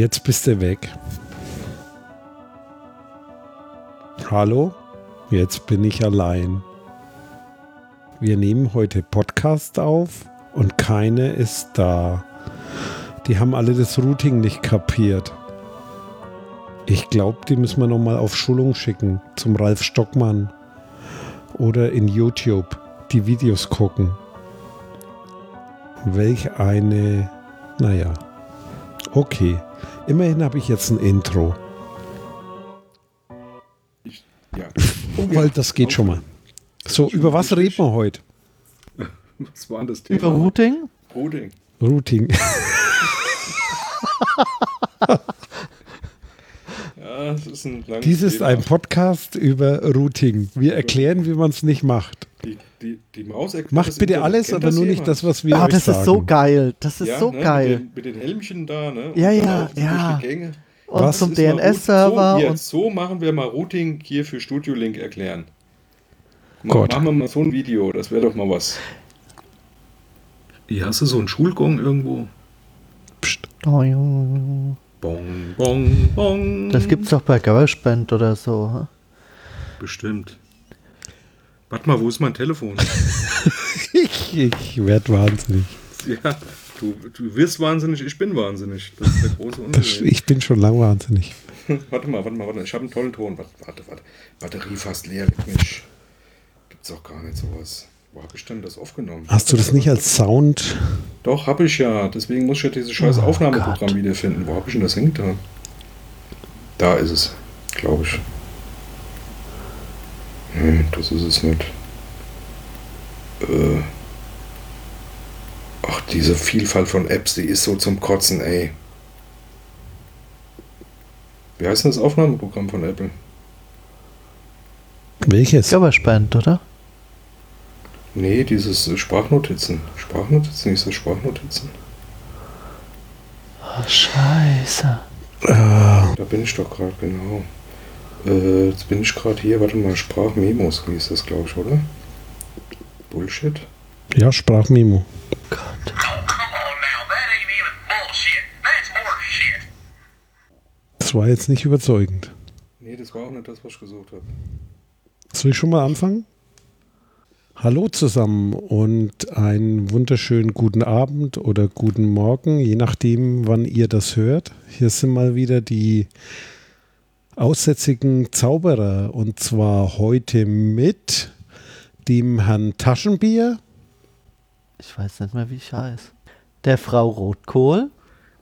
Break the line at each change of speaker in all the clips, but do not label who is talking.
Jetzt bist du weg. Hallo? Jetzt bin ich allein. Wir nehmen heute Podcast auf und keine ist da. Die haben alle das Routing nicht kapiert. Ich glaube, die müssen wir nochmal auf Schulung schicken zum Ralf Stockmann oder in YouTube die Videos gucken. Welch eine, naja, okay. Immerhin habe ich jetzt ein Intro.
Ich, ja.
Weil das geht schon mal. So, über was reden wir heute?
Was war denn das Thema?
Über Routing?
Routing.
Routing.
Ja, das ist ein
Dies ist
Thema.
ein Podcast über Routing. Wir erklären, wie man es nicht macht.
Die, die, die Maus erklärt
Macht bitte
Internet.
alles, aber nur nicht
jemand?
das, was wir
Ah,
euch
das
sagen.
ist so geil. Das ist
ja,
so
ne,
geil.
Mit den, mit den Helmchen da, ne? Und
Ja, ja, ja. Und
Was
zum DNS-Server
So,
und
so machen wir mal Routing hier für Studio Link erklären.
Gott.
Machen wir mal so ein Video, das wäre doch mal was. Hier hast du so einen Schulgong irgendwo.
Oh, ja.
Bong, bong, bong.
Das gibt's doch bei GarageBand oder so.
Bestimmt. Warte mal, wo ist mein Telefon?
Ich, ich werde wahnsinnig.
ja, du, du wirst wahnsinnig, ich bin wahnsinnig. Das ist der große Unterschied.
ich bin schon lang wahnsinnig.
Warte mal, warte mal, warte. Ich habe einen tollen Ton. Warte, warte, warte. Batterie fast leer. Mensch. Gibt's auch gar nicht sowas. Wo habe ich denn das aufgenommen?
Hast du das nicht als Sound?
Doch, habe ich ja. Deswegen muss ich ja dieses scheiß
Oh
Aufnahmeprogramm
Gott.
wiederfinden. Wo habe ich denn das hingetan? Da ist es, glaube ich. Hm, das ist es nicht. Äh. Ach, diese Vielfalt von Apps, die ist so zum Kotzen, ey. Wie heißt denn das Aufnahmeprogramm von Apple?
Welches?
GarageBand, oder?
Nee, dieses Sprachnotizen. Sprachnotizen, ist das Sprachnotizen?
Oh, scheiße.
Da bin ich doch gerade, genau. Äh, jetzt bin ich gerade hier, warte mal, Sprachmemos hieß das, glaube ich, oder? Bullshit.
ja, Sprachmemo.
Gott.
Oh, come on now. That ain't even bullshit. That's horseshit.
Das war jetzt nicht überzeugend.
Nee, das war auch nicht das, was ich gesucht habe.
Soll ich schon mal anfangen? Hallo zusammen und einen wunderschönen guten Abend oder guten Morgen, je nachdem, wann ihr das hört. Hier sind mal wieder die aussätzigen Zauberer und zwar heute mit dem Herrn Taschenbier.
Ich weiß nicht mehr, wie ich heiße. Der Frau Rotkohl.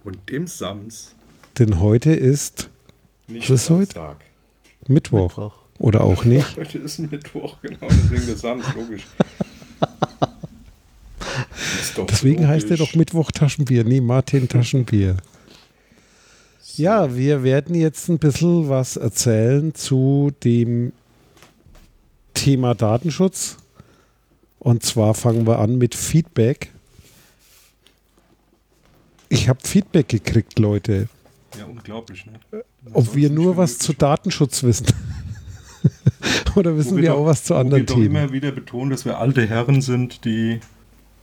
Und dem Sams.
Denn heute ist
Nicht
Was ist heute? Mittwoch.
Mittwoch.
Oder auch nicht.
Heute ist ein Mittwoch, genau, deswegen der Sams, logisch. Ist doch
Deswegen heißt er
logisch.
doch Mittwoch Taschenbier. Nee, Martin Taschenbier. Ja, wir werden jetzt ein bisschen was erzählen zu dem Thema Datenschutz. Und zwar fangen wir an mit Feedback. Ich habe Feedback gekriegt, Leute.
Ja, unglaublich, ne?
Ob wir nur was zu Datenschutz wissen. Oder wissen wir auch was zu
wo
anderen
wir doch
Themen?
immer wieder betonen, dass wir alte Herren sind, die.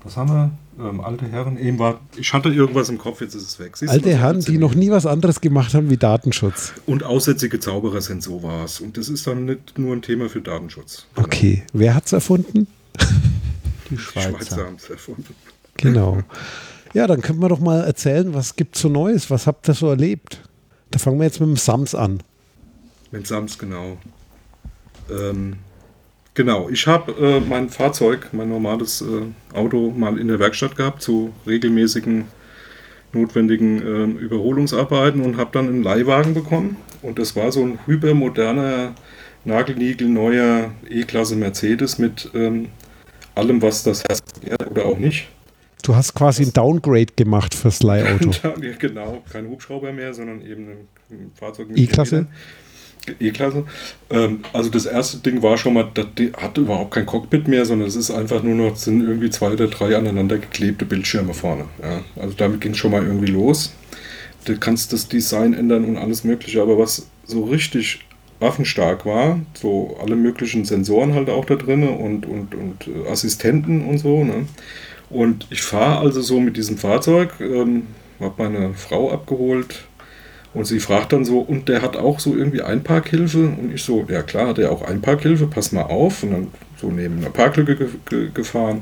Was haben wir? Ähm, alte Herren. Eben war. Ich hatte irgendwas im Kopf, jetzt ist es weg. Siehst du,
Alte
was
Herren, die noch nie was anderes gemacht haben wie Datenschutz.
Und aussätzige Zauberer sind so was. Und das ist dann nicht nur ein Thema für Datenschutz.
Okay, wer hat's erfunden?
Die Schweizer.
Schweizer haben es erfunden.
Genau. Ja, dann können wir doch mal erzählen, was gibt's so Neues? Was habt ihr so erlebt? Da fangen wir jetzt mit dem Sams an.
Mit Sams, genau. Ähm, genau, ich habe äh, mein Fahrzeug, mein normales äh, Auto mal in der Werkstatt gehabt zu regelmäßigen notwendigen ähm, Überholungsarbeiten und habe dann einen Leihwagen bekommen. Und das war so ein hypermoderner, nagelniegelneuer E-Klasse Mercedes mit ähm, allem, was das Herz begehrt oder auch nicht.
Du hast quasi ein Downgrade gemacht fürs Leihauto.
Ja, genau, kein Hubschrauber mehr, sondern eben ein, ein Fahrzeug mit
E-Klasse?
E-Klasse. Ähm, also das erste Ding war schon mal, das hat überhaupt kein Cockpit mehr, sondern es ist einfach nur noch, sind irgendwie zwei oder drei aneinander geklebte Bildschirme vorne. Ja, also damit ging es schon mal irgendwie los. Du kannst das Design ändern und alles mögliche, aber was so richtig waffenstark war, so alle möglichen Sensoren halt auch da drin und, und, und äh, Assistenten und so, ne? Und ich fahre also so mit diesem Fahrzeug, ähm, habe meine Frau abgeholt Und sie fragt dann so, und der hat auch so irgendwie Einparkhilfe? Und ich so, ja klar, hat er auch Einparkhilfe, pass mal auf. Und dann so neben einer Parklücke ge ge gefahren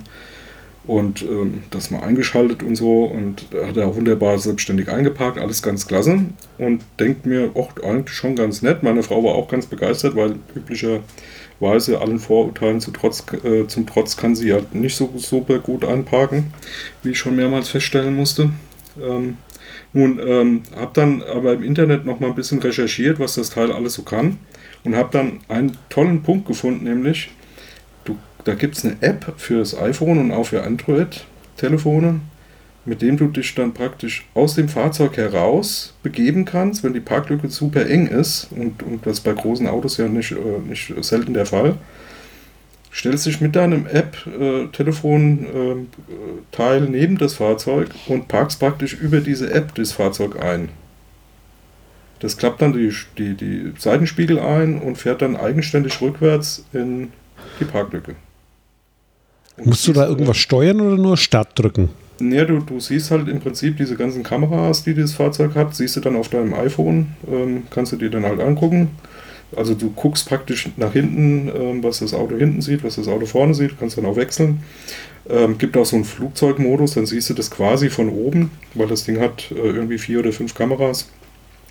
und ähm, das mal eingeschaltet und so. Und da hat er wunderbar selbstständig eingeparkt, alles ganz klasse. Und denkt mir, auch eigentlich schon ganz nett. Meine Frau war auch ganz begeistert, weil üblicherweise allen Vorurteilen zu Trotz, äh, zum Trotz kann sie ja nicht so super gut einparken, wie ich schon mehrmals feststellen musste. Ähm, nun, ähm, habe dann aber im Internet noch mal ein bisschen recherchiert, was das Teil alles so kann. Und habe dann einen tollen Punkt gefunden, nämlich du, da gibt es eine App für das iPhone und auch für Android-Telefone, mit dem du dich dann praktisch aus dem Fahrzeug heraus begeben kannst, wenn die Parklücke super eng ist. Und, und das bei großen Autos ja nicht, äh, nicht selten der Fall stellst dich mit deinem App-Telefon-Teil äh, neben das Fahrzeug und parkst praktisch über diese App das Fahrzeug ein. Das klappt dann die, die, die Seitenspiegel ein und fährt dann eigenständig rückwärts in die Parklücke.
Und Musst du da irgendwas steuern oder nur Start drücken?
Ja, du, du siehst halt im Prinzip diese ganzen Kameras, die dieses Fahrzeug hat, siehst du dann auf deinem iPhone, ähm, kannst du dir dann halt angucken also du guckst praktisch nach hinten, ähm, was das Auto hinten sieht, was das Auto vorne sieht, kannst dann auch wechseln. Ähm, gibt auch so einen Flugzeugmodus, dann siehst du das quasi von oben, weil das Ding hat äh, irgendwie vier oder fünf Kameras.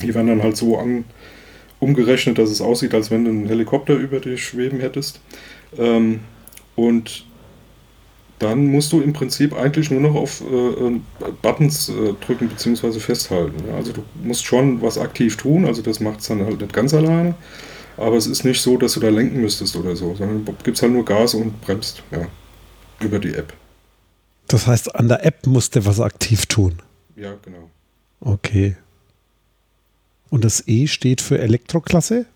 Die werden dann halt so an, umgerechnet, dass es aussieht, als wenn du einen Helikopter über dich schweben hättest. Ähm, und dann musst du im Prinzip eigentlich nur noch auf äh, Buttons äh, drücken bzw. festhalten. Ja? Also du musst schon was aktiv tun, also das macht es dann halt nicht ganz alleine. Aber es ist nicht so, dass du da lenken müsstest oder so, sondern du gibst halt nur Gas und bremst, ja, über die App.
Das heißt, an der App musst du was aktiv tun.
Ja, genau.
Okay. Und das E steht für Elektroklasse?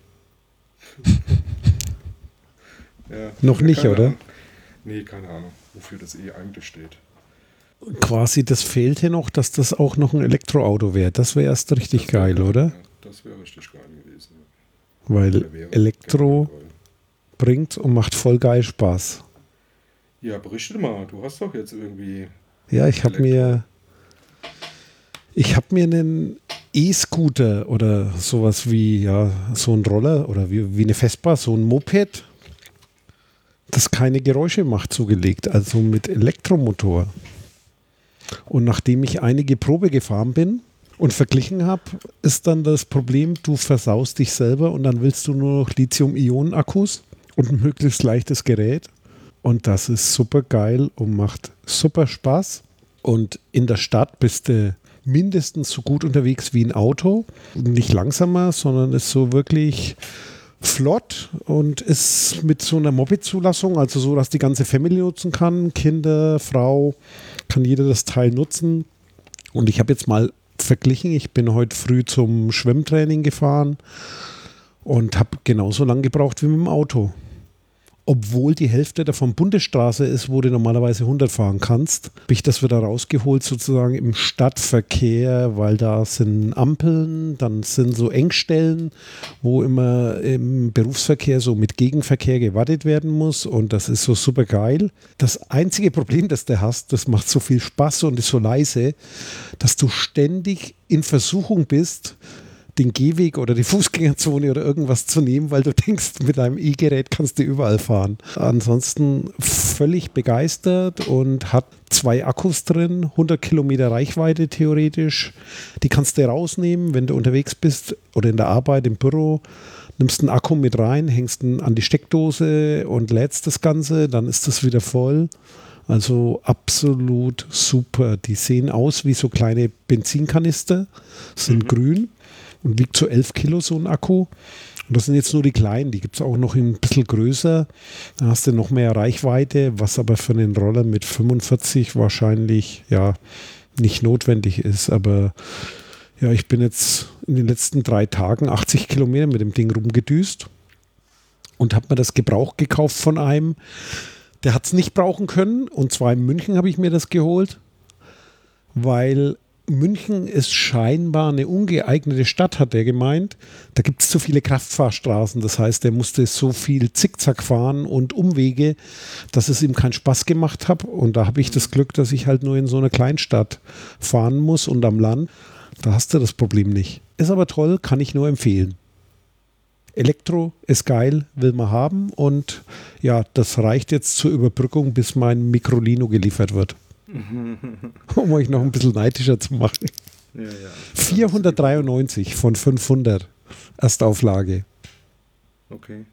ja,
Noch nicht, oder?
Ahnung. Nee, keine Ahnung, wofür das E eigentlich steht.
Quasi, das fehlte noch, dass das auch noch ein Elektroauto wäre. Das wäre erst richtig
wär
geil,
geil,
oder?
Ja, das wäre richtig geil.
Weil Elektro
geworden.
bringt und macht voll geil Spaß.
Ja, berichte mal, du hast doch jetzt irgendwie.
Ja, ich habe mir ich habe mir einen E-Scooter oder sowas wie ja so ein Roller oder wie, wie eine Vespa, so ein Moped, das keine Geräusche macht, zugelegt, also mit Elektromotor. Und nachdem ich einige Probe gefahren bin und verglichen habe, ist dann das Problem, du versaust dich selber und dann willst du nur noch Lithium-Ionen-Akkus und ein möglichst leichtes Gerät. Und das ist super geil und macht super Spaß. Und in der Stadt bist du mindestens so gut unterwegs wie ein Auto. Nicht langsamer, sondern ist so wirklich flott und ist mit so einer Moped-Zulassung, also so, dass die ganze Family nutzen kann. Kinder, Frau, kann jeder das Teil nutzen. Und ich habe jetzt mal verglichen, ich bin heute früh zum Schwimmtraining gefahren und habe genauso lange gebraucht wie mit dem Auto. Obwohl die Hälfte davon Bundesstraße ist, wo du normalerweise 100 fahren kannst, habe ich das wieder rausgeholt, sozusagen im Stadtverkehr, weil da sind Ampeln, dann sind so Engstellen, wo immer im Berufsverkehr so mit Gegenverkehr gewartet werden muss und das ist so super geil. Das einzige Problem, das du hast, das macht so viel Spaß und ist so leise, dass du ständig in Versuchung bist, den Gehweg oder die Fußgängerzone oder irgendwas zu nehmen, weil du denkst, mit deinem E-Gerät kannst du überall fahren. Ansonsten völlig begeistert und hat zwei Akkus drin, 100 Kilometer Reichweite theoretisch. Die kannst du rausnehmen, wenn du unterwegs bist oder in der Arbeit im Büro. Nimmst einen Akku mit rein, hängst ihn an die Steckdose und lädst das Ganze, dann ist das wieder voll. Also absolut super. Die sehen aus wie so kleine Benzinkanister, sind
Mhm.
grün und wiegt so 11 Kilo so ein Akku. Und das sind jetzt nur die kleinen, die gibt es auch noch ein bisschen größer. Da hast du noch mehr Reichweite, was aber für einen Roller mit 45 wahrscheinlich ja nicht notwendig ist. Aber ja, ich bin jetzt in den letzten drei Tagen 80 Kilometer mit dem Ding rumgedüst und habe mir das Gebrauch gekauft von einem, der hat es nicht brauchen können. Und zwar in München habe ich mir das geholt, weil München ist scheinbar eine ungeeignete Stadt, hat er gemeint. Da gibt es zu viele Kraftfahrstraßen. Das heißt, er musste so viel Zickzack fahren und Umwege, dass es ihm keinen Spaß gemacht hat. Und da habe ich das Glück, dass ich halt nur in so einer Kleinstadt fahren muss und am Land. Da hast du das Problem nicht. Ist aber toll, kann ich nur empfehlen. Elektro ist geil, will man haben und ja, das reicht jetzt zur Überbrückung, bis mein Microlino geliefert wird. Um euch noch ein bisschen neidischer zu machen.
Ja, ja.
493 von 500 Erstauflage.
Okay.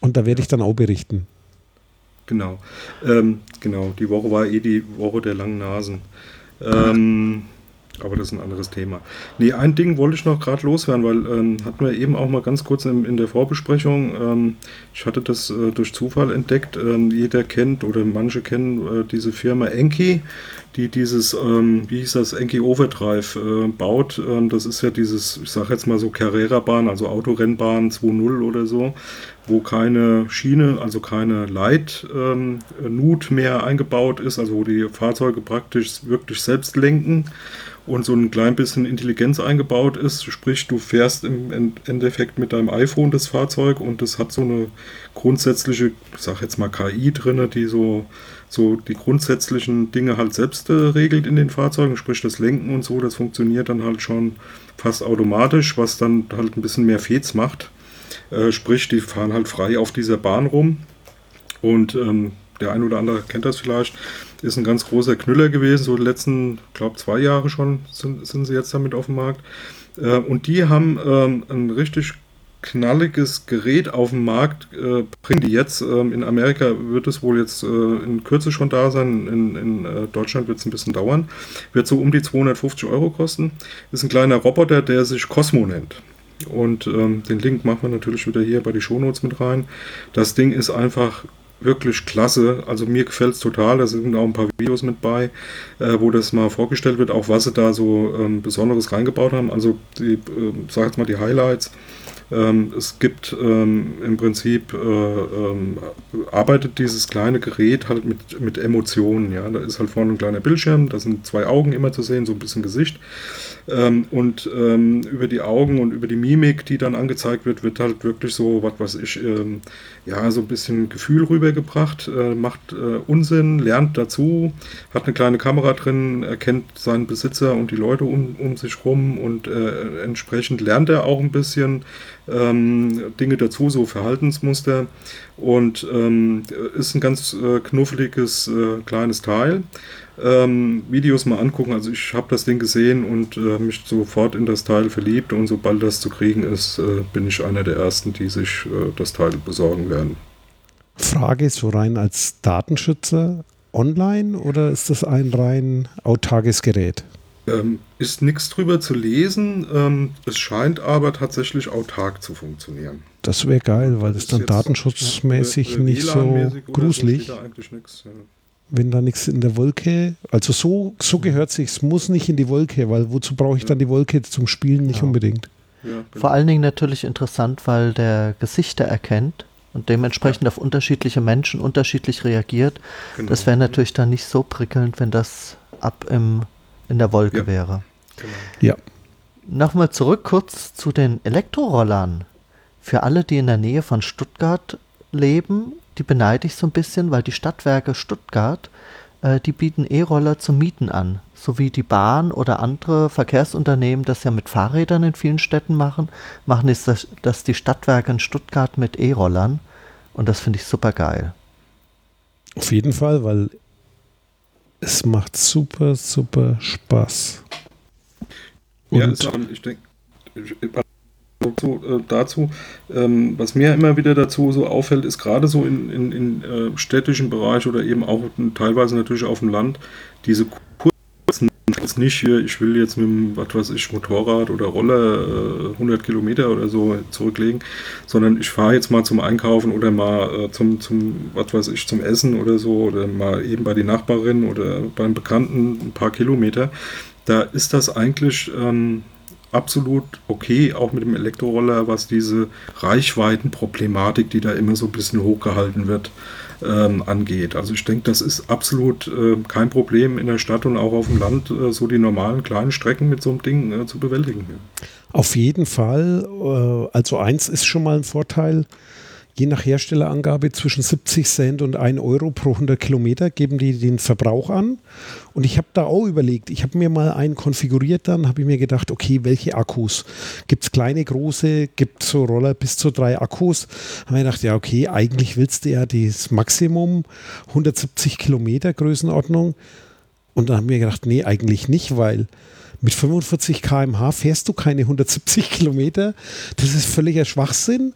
Und da werde ich dann auch berichten.
Genau. Ähm, genau. Die Woche war eh die Woche der langen Nasen. Ähm, aber das ist ein anderes Thema. Nee, ein Ding wollte ich noch gerade loswerden, weil ähm, hatten wir eben auch mal ganz kurz in, in der Vorbesprechung. Ähm, ich hatte das äh, durch Zufall entdeckt. Ähm, jeder kennt oder manche kennen äh, diese Firma Enki, die dieses, ähm, wie hieß das, Enki Overdrive äh, baut. Ähm, das ist ja dieses, ich sage jetzt mal so Carrera-Bahn, also Autorennbahn 2.0 oder so, wo keine Schiene, also keine Leit-Nut mehr eingebaut ist, also wo die Fahrzeuge praktisch wirklich selbst lenken und so ein klein bisschen Intelligenz eingebaut ist. Sprich, du fährst im Endeffekt mit deinem iPhone das Fahrzeug und das hat so eine grundsätzliche, ich sag jetzt mal KI drin, die so, so die grundsätzlichen Dinge halt selbst äh, regelt in den Fahrzeugen. Sprich, das Lenken und so, das funktioniert dann halt schon fast automatisch, was dann halt ein bisschen mehr Fets macht. Äh, sprich, die fahren halt frei auf dieser Bahn rum und ähm, der ein oder andere kennt das vielleicht, ist ein ganz großer Knüller gewesen, so die letzten, glaube zwei Jahre schon sind, sind sie jetzt damit auf dem Markt. Äh, und die haben ähm, ein richtig knalliges Gerät auf den Markt, äh, bringen die jetzt. Ähm, in Amerika wird es wohl jetzt äh, in Kürze schon da sein, in, in äh, Deutschland wird es ein bisschen dauern. Wird so um die 250 Euro kosten. Ist ein kleiner Roboter, der sich Cosmo nennt. Und ähm, den Link machen wir natürlich wieder hier bei die Shownotes mit rein. Das Ding ist einfach wirklich klasse. Also mir gefällt es total. Da sind auch ein paar Videos mit bei, äh, wo das mal vorgestellt wird, auch was sie da so ähm, Besonderes reingebaut haben. Also die, äh, sag jetzt mal die Highlights. Ähm, es gibt ähm, im Prinzip, äh, ähm, arbeitet dieses kleine Gerät halt mit, mit Emotionen. Ja? Da ist halt vorne ein kleiner Bildschirm, da sind zwei Augen immer zu sehen, so ein bisschen Gesicht. Ähm, und ähm, über die Augen und über die Mimik, die dann angezeigt wird, wird halt wirklich so, was weiß ich, ähm, ja, so ein bisschen Gefühl rübergebracht, äh, macht äh, Unsinn, lernt dazu, hat eine kleine Kamera drin, erkennt seinen Besitzer und die Leute um, um sich rum und äh, entsprechend lernt er auch ein bisschen ähm, Dinge dazu, so Verhaltensmuster und ähm, ist ein ganz äh, knuffeliges äh, kleines Teil ähm, Videos mal angucken. Also ich habe das Ding gesehen und äh, mich sofort in das Teil verliebt und sobald das zu kriegen ist, äh, bin ich einer der ersten, die sich äh, das Teil besorgen werden.
Frage ist so rein als Datenschützer online oder ist das ein rein autarkes Gerät?
Ähm, ist nichts drüber zu lesen. Ähm, es scheint aber tatsächlich autark zu funktionieren.
Das wäre geil, weil das, das dann datenschutzmäßig ja, nicht so gruselig. Nix, ja wenn da nichts in der Wolke, also so, so gehört sich, es muss nicht in die Wolke, weil wozu brauche ich dann die Wolke zum Spielen? Nicht ja. unbedingt.
Ja, genau. Vor allen Dingen natürlich interessant, weil der Gesichter erkennt und dementsprechend ja. auf unterschiedliche Menschen unterschiedlich reagiert. Genau. Das wäre natürlich dann nicht so prickelnd, wenn das ab im, in der Wolke wäre.
Genau. Ja.
Nochmal zurück kurz zu den Elektrorollern. Für alle, die in der Nähe von Stuttgart leben die beneide ich so ein bisschen, weil die Stadtwerke Stuttgart, äh, die bieten E-Roller zum Mieten an. So wie die Bahn oder andere Verkehrsunternehmen das ja mit Fahrrädern in vielen Städten machen, machen ist das, das die Stadtwerke in Stuttgart mit E-Rollern. Und das finde ich super geil.
Auf jeden Fall, weil es macht super, super Spaß.
Und ja, ich denke, äh, dazu, ähm, was mir immer wieder dazu so auffällt, ist gerade so in, in, in äh, städtischen Bereich oder eben auch teilweise natürlich auf dem Land, diese kurzen, jetzt nicht hier, ich will jetzt mit dem, was weiß ich, Motorrad oder Roller äh, 100 Kilometer oder so zurücklegen, sondern ich fahre jetzt mal zum Einkaufen oder mal äh, zum, zum, was weiß ich, zum Essen oder so oder mal eben bei die Nachbarin oder beim Bekannten ein paar Kilometer. Da ist das eigentlich ähm, absolut okay, auch mit dem Elektroroller, was diese Reichweitenproblematik, die da immer so ein bisschen hochgehalten wird, ähm, angeht. Also ich denke, das ist absolut äh, kein Problem in der Stadt und auch auf dem Land, äh, so die normalen kleinen Strecken mit so einem Ding äh, zu bewältigen.
Auf jeden Fall. Äh, also eins ist schon mal ein Vorteil. Je nach Herstellerangabe zwischen 70 Cent und 1 Euro pro 100 Kilometer geben die den Verbrauch an. Und ich habe da auch überlegt, ich habe mir mal einen konfiguriert, dann habe ich mir gedacht, okay, welche Akkus? Gibt es kleine, große, gibt es so Roller bis zu drei Akkus? Habe mir gedacht, ja, okay, eigentlich willst du ja das Maximum 170 Kilometer Größenordnung. Und dann habe ich mir gedacht, nee, eigentlich nicht, weil mit 45 km/h fährst du keine 170 Kilometer. Das ist völliger Schwachsinn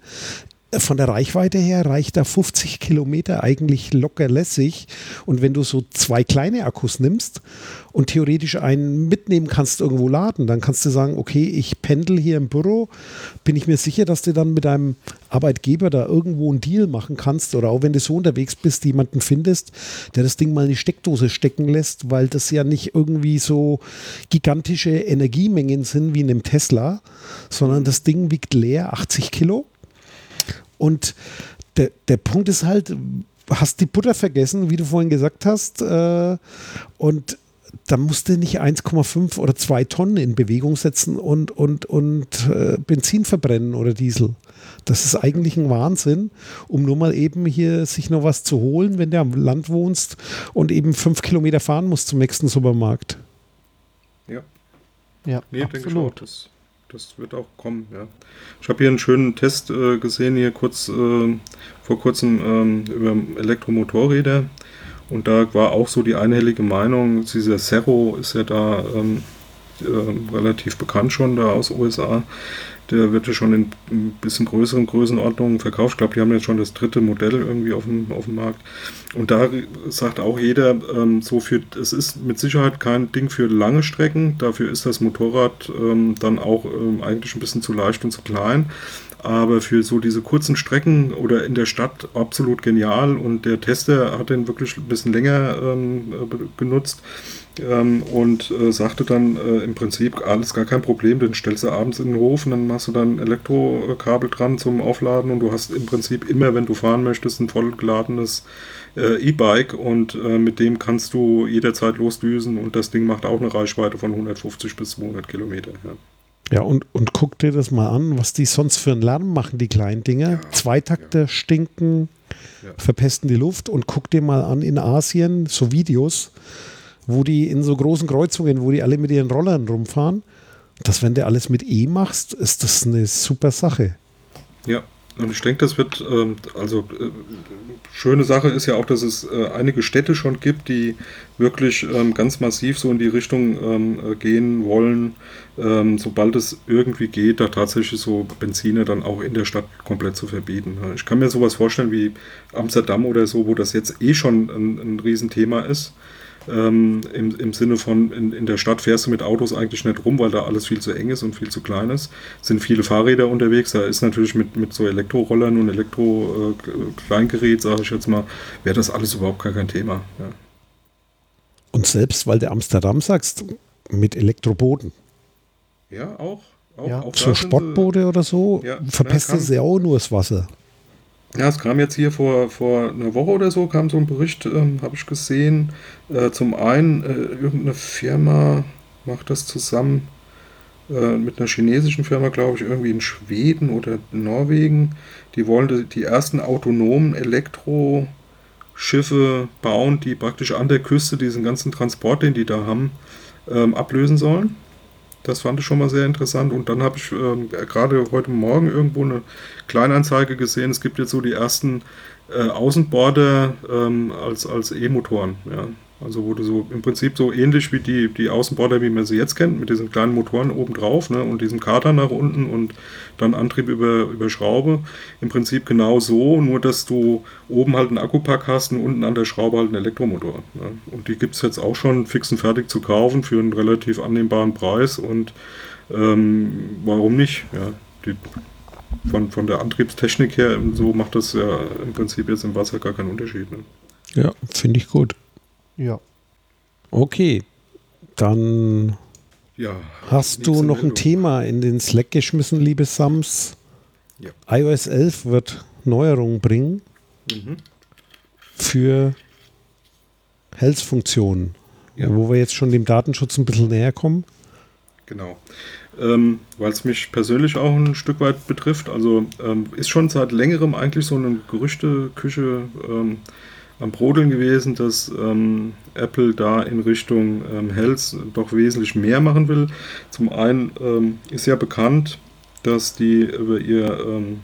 von der Reichweite her reicht da 50 Kilometer eigentlich locker lässig. Und wenn du so zwei kleine Akkus nimmst und theoretisch einen mitnehmen kannst, irgendwo laden, dann kannst du sagen, okay, ich pendel hier im Büro, bin ich mir sicher, dass du dann mit deinem Arbeitgeber da irgendwo einen Deal machen kannst? Oder auch wenn du so unterwegs bist, jemanden findest, der das Ding mal in die Steckdose stecken lässt, weil das ja nicht irgendwie so gigantische Energiemengen sind wie in einem Tesla, sondern das Ding wiegt leer 80 Kilo und der, der Punkt ist halt, hast die Butter vergessen, wie du vorhin gesagt hast, äh, und da musst du nicht 1,5 oder 2 Tonnen in Bewegung setzen und, und, und äh, Benzin verbrennen oder Diesel. Das ist eigentlich ein Wahnsinn, um nur mal eben hier sich noch was zu holen, wenn du am Land wohnst und eben fünf Kilometer fahren musst zum nächsten Supermarkt.
Ja.
Ja,
Nee, denke ich auch.
absolut.
Das, das wird auch kommen, ja. Ich habe hier einen schönen Test äh, gesehen, hier kurz äh, vor kurzem ähm, über Elektromotorräder. Und da war auch so die einhellige Meinung, dieser Cerro ist ja da ähm, äh, relativ bekannt schon da aus USA. Der wird ja schon in ein bisschen größeren Größenordnungen verkauft. Ich glaube, die haben jetzt schon das dritte Modell irgendwie auf dem, auf dem Markt. Und da sagt auch jeder, ähm, so für, es ist mit Sicherheit kein Ding für lange Strecken. Dafür ist das Motorrad ähm, dann auch ähm, eigentlich ein bisschen zu leicht und zu klein. Aber für so diese kurzen Strecken oder in der Stadt absolut genial. Und der Tester hat den wirklich ein bisschen länger ähm, äh, genutzt ähm, und äh, sagte dann äh, im Prinzip alles gar kein Problem. Den stellst du abends in den Hof und dann machst du dann Elektrokabel dran zum Aufladen und du hast im Prinzip immer, wenn du fahren möchtest, ein vollgeladenes äh, E-Bike und äh, mit dem kannst du jederzeit losdüsen und das Ding macht auch eine Reichweite von 150 bis 200 Kilometer. Ja.
Ja, und, und guck dir das mal an, was die sonst für einen Lärm machen, die kleinen Dinger. Zweitakter stinken,
Ja.
verpesten die Luft und guck dir mal an in Asien so Videos, wo die in so großen Kreuzungen, wo die alle mit ihren Rollern rumfahren. Das, wenn du alles mit E machst, ist das eine super Sache.
Ja, und ich denke, das wird, ähm, also äh, schöne Sache ist ja auch, dass es äh, einige Städte schon gibt, die wirklich ähm, ganz massiv so in die Richtung ähm, äh, gehen wollen, ähm, sobald es irgendwie geht, da tatsächlich so Benziner dann auch in der Stadt komplett zu verbieten. Ich kann mir sowas vorstellen wie Amsterdam oder so, wo das jetzt eh schon ein, ein Riesenthema ist. Ähm, im, Im Sinne von, in, in der Stadt fährst du mit Autos eigentlich nicht rum, weil da alles viel zu eng ist und viel zu klein ist. Es sind viele Fahrräder unterwegs. Da ist natürlich mit, mit so Elektrorollern und Elektro-Kleingerät, sage ich jetzt mal, wäre das alles überhaupt gar kein Thema. Ja.
Und selbst, weil du Amsterdam sagst, mit Elektroboden.
Ja, auch. auch,
Ja.
auch
So Sportboote oder so,
Ja, kann-
sie ja auch nur das Wasser.
Ja, es kam jetzt hier vor, vor einer Woche oder so, kam so ein Bericht, ähm, habe ich gesehen. Äh, zum einen, äh, irgendeine Firma macht das zusammen äh, mit einer chinesischen Firma, glaube ich, irgendwie in Schweden oder Norwegen. Die wollen die, die ersten autonomen Elektroschiffe bauen, die praktisch an der Küste diesen ganzen Transport, den die da haben, ähm, ablösen sollen. Das fand ich schon mal sehr interessant. Und dann habe ich ähm, gerade heute Morgen irgendwo eine Kleinanzeige gesehen. Es gibt jetzt so die ersten äh, Außenborder ähm, als, als E-Motoren. Ja. Also du so im Prinzip so ähnlich wie die, die Außenborder, wie man sie jetzt kennt, mit diesen kleinen Motoren oben drauf ne, und diesem Kater nach unten und dann Antrieb über, über Schraube. Im Prinzip genau so, nur dass du oben halt einen Akkupack hast und unten an der Schraube halt einen Elektromotor. Ja. Und die gibt es jetzt auch schon fix und fertig zu kaufen für einen relativ annehmbaren Preis und ähm, warum nicht? Ja, die, von, von der Antriebstechnik her, so macht das ja im Prinzip jetzt im Wasser gar keinen Unterschied. Ne?
Ja, finde ich gut.
Ja.
Okay, dann
Ja.
hast du noch ein
Meldung.
Thema in den Slack geschmissen, liebe Sams.
Ja.
iOS 11 wird Neuerungen bringen
Mhm.
für Health-Funktionen,
Ja.
wo wir jetzt schon dem Datenschutz ein bisschen näher kommen.
Genau. Ähm, Weil es mich persönlich auch ein Stück weit betrifft. Also ähm, ist schon seit längerem eigentlich so eine Gerüchteküche ähm, am Brodeln gewesen, dass ähm, Apple da in Richtung ähm, Health doch wesentlich mehr machen will. Zum einen ähm, ist ja bekannt, dass die über ihr, ähm,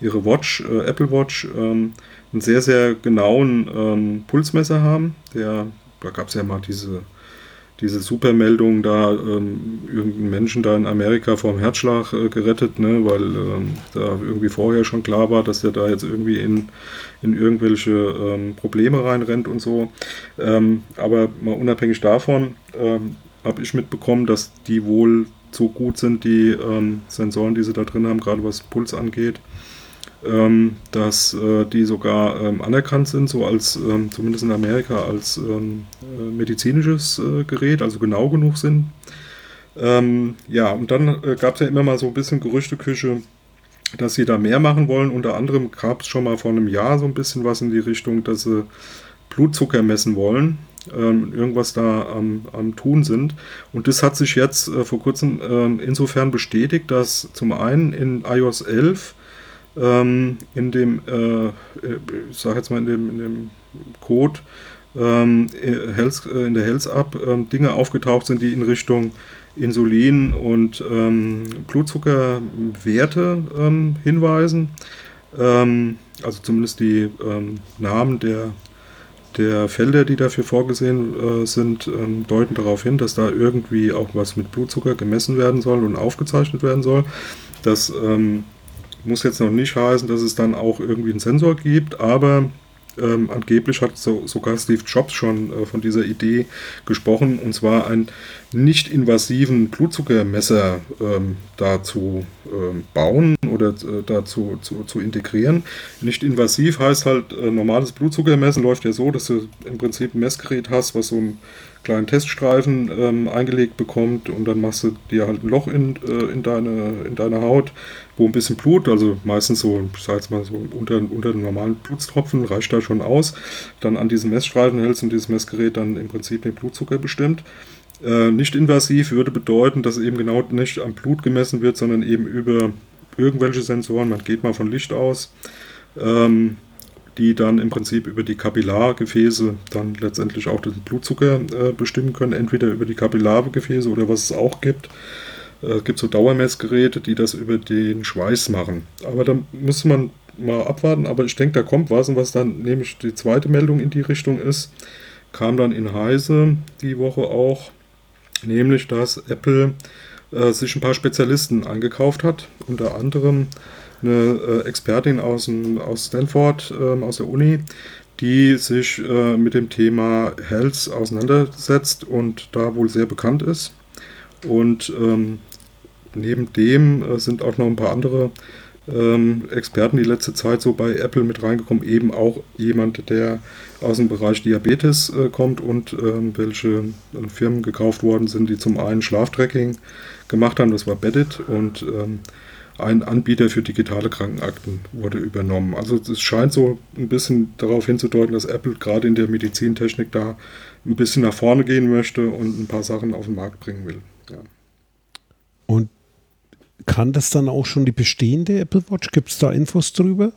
ihre Watch, äh, Apple Watch, ähm, einen sehr, sehr genauen ähm, Pulsmesser haben. Der, da gab es ja mal diese diese Supermeldung da, ähm, irgendeinen Menschen da in Amerika vor dem Herzschlag äh, gerettet, ne, weil ähm, da irgendwie vorher schon klar war, dass er da jetzt irgendwie in, in irgendwelche ähm, Probleme reinrennt und so. Ähm, aber mal unabhängig davon ähm, habe ich mitbekommen, dass die wohl so gut sind, die ähm, Sensoren, die sie da drin haben, gerade was Puls angeht, ähm, dass äh, die sogar ähm, anerkannt sind, so als, ähm, zumindest in Amerika, als ähm, äh, medizinisches äh, Gerät, also genau genug sind. Ähm, ja, und dann äh, gab es ja immer mal so ein bisschen Gerüchteküche, dass sie da mehr machen wollen. Unter anderem gab es schon mal vor einem Jahr so ein bisschen was in die Richtung, dass sie Blutzucker messen wollen. Ähm, irgendwas da am, am Tun sind. Und das hat sich jetzt äh, vor kurzem insofern bestätigt, dass zum einen in iOS 11 ähm, in dem, äh, ich sag jetzt mal in dem, in dem Code ähm, Health, äh, in der Health App ähm, Dinge aufgetaucht sind, die in Richtung Insulin und ähm, Blutzuckerwerte ähm, hinweisen. Ähm, also zumindest die Namen der, der Felder, die dafür vorgesehen äh, sind, ähm, deuten darauf hin, dass da irgendwie auch was mit Blutzucker gemessen werden soll und aufgezeichnet werden soll. Das ähm, muss jetzt noch nicht heißen, dass es dann auch irgendwie einen Sensor gibt, aber ähm, angeblich hat so, sogar Steve Jobs schon äh, von dieser Idee gesprochen, und zwar einen nicht invasiven Blutzuckermesser ähm, dazu ähm, bauen oder äh, dazu zu, zu, integrieren. Nicht invasiv heißt halt, äh, normales Blutzuckermessen läuft ja so, dass du im Prinzip ein Messgerät hast, was so ein kleinen Teststreifen ähm, eingelegt bekommt und dann machst du dir halt ein Loch in, äh, in, deine, in deine Haut, wo ein bisschen Blut, also meistens so, sag mal so unter, unter den normalen Blutstropfen, reicht da schon aus, dann an diesen Messstreifen hältst und dieses Messgerät dann im Prinzip den Blutzucker bestimmt. Äh, nicht invasiv würde bedeuten, dass eben genau nicht am Blut gemessen wird, sondern eben über irgendwelche Sensoren, man geht mal von Licht aus. Ähm, die dann im Prinzip über die Kapillargefäße dann letztendlich auch den Blutzucker äh, bestimmen können, entweder über die Kapillargefäße oder was es auch gibt. Äh, es gibt so Dauermessgeräte, die das über den Schweiß machen. Aber da muss man mal abwarten, aber ich denke, da kommt was und was dann nämlich die zweite Meldung in die Richtung ist, kam dann in Heise die Woche auch, nämlich dass Apple äh, sich ein paar Spezialisten eingekauft hat, unter anderem eine äh, Expertin aus, aus Stanford, äh, aus der Uni, die sich äh, mit dem Thema Health auseinandersetzt und da wohl sehr bekannt ist. Und ähm, neben dem äh, sind auch noch ein paar andere ähm, Experten die letzte Zeit so bei Apple mit reingekommen, eben auch jemand, der aus dem Bereich Diabetes äh, kommt und ähm, welche äh, Firmen gekauft worden sind, die zum einen Schlaftracking gemacht haben, das war Beddit und ähm, ein Anbieter für digitale Krankenakten wurde übernommen. Also es scheint so ein bisschen darauf hinzudeuten, dass Apple gerade in der Medizintechnik da ein bisschen nach vorne gehen möchte und ein paar Sachen auf den Markt bringen will.
Kann das dann auch schon die bestehende Apple Watch? Gibt es da Infos drüber?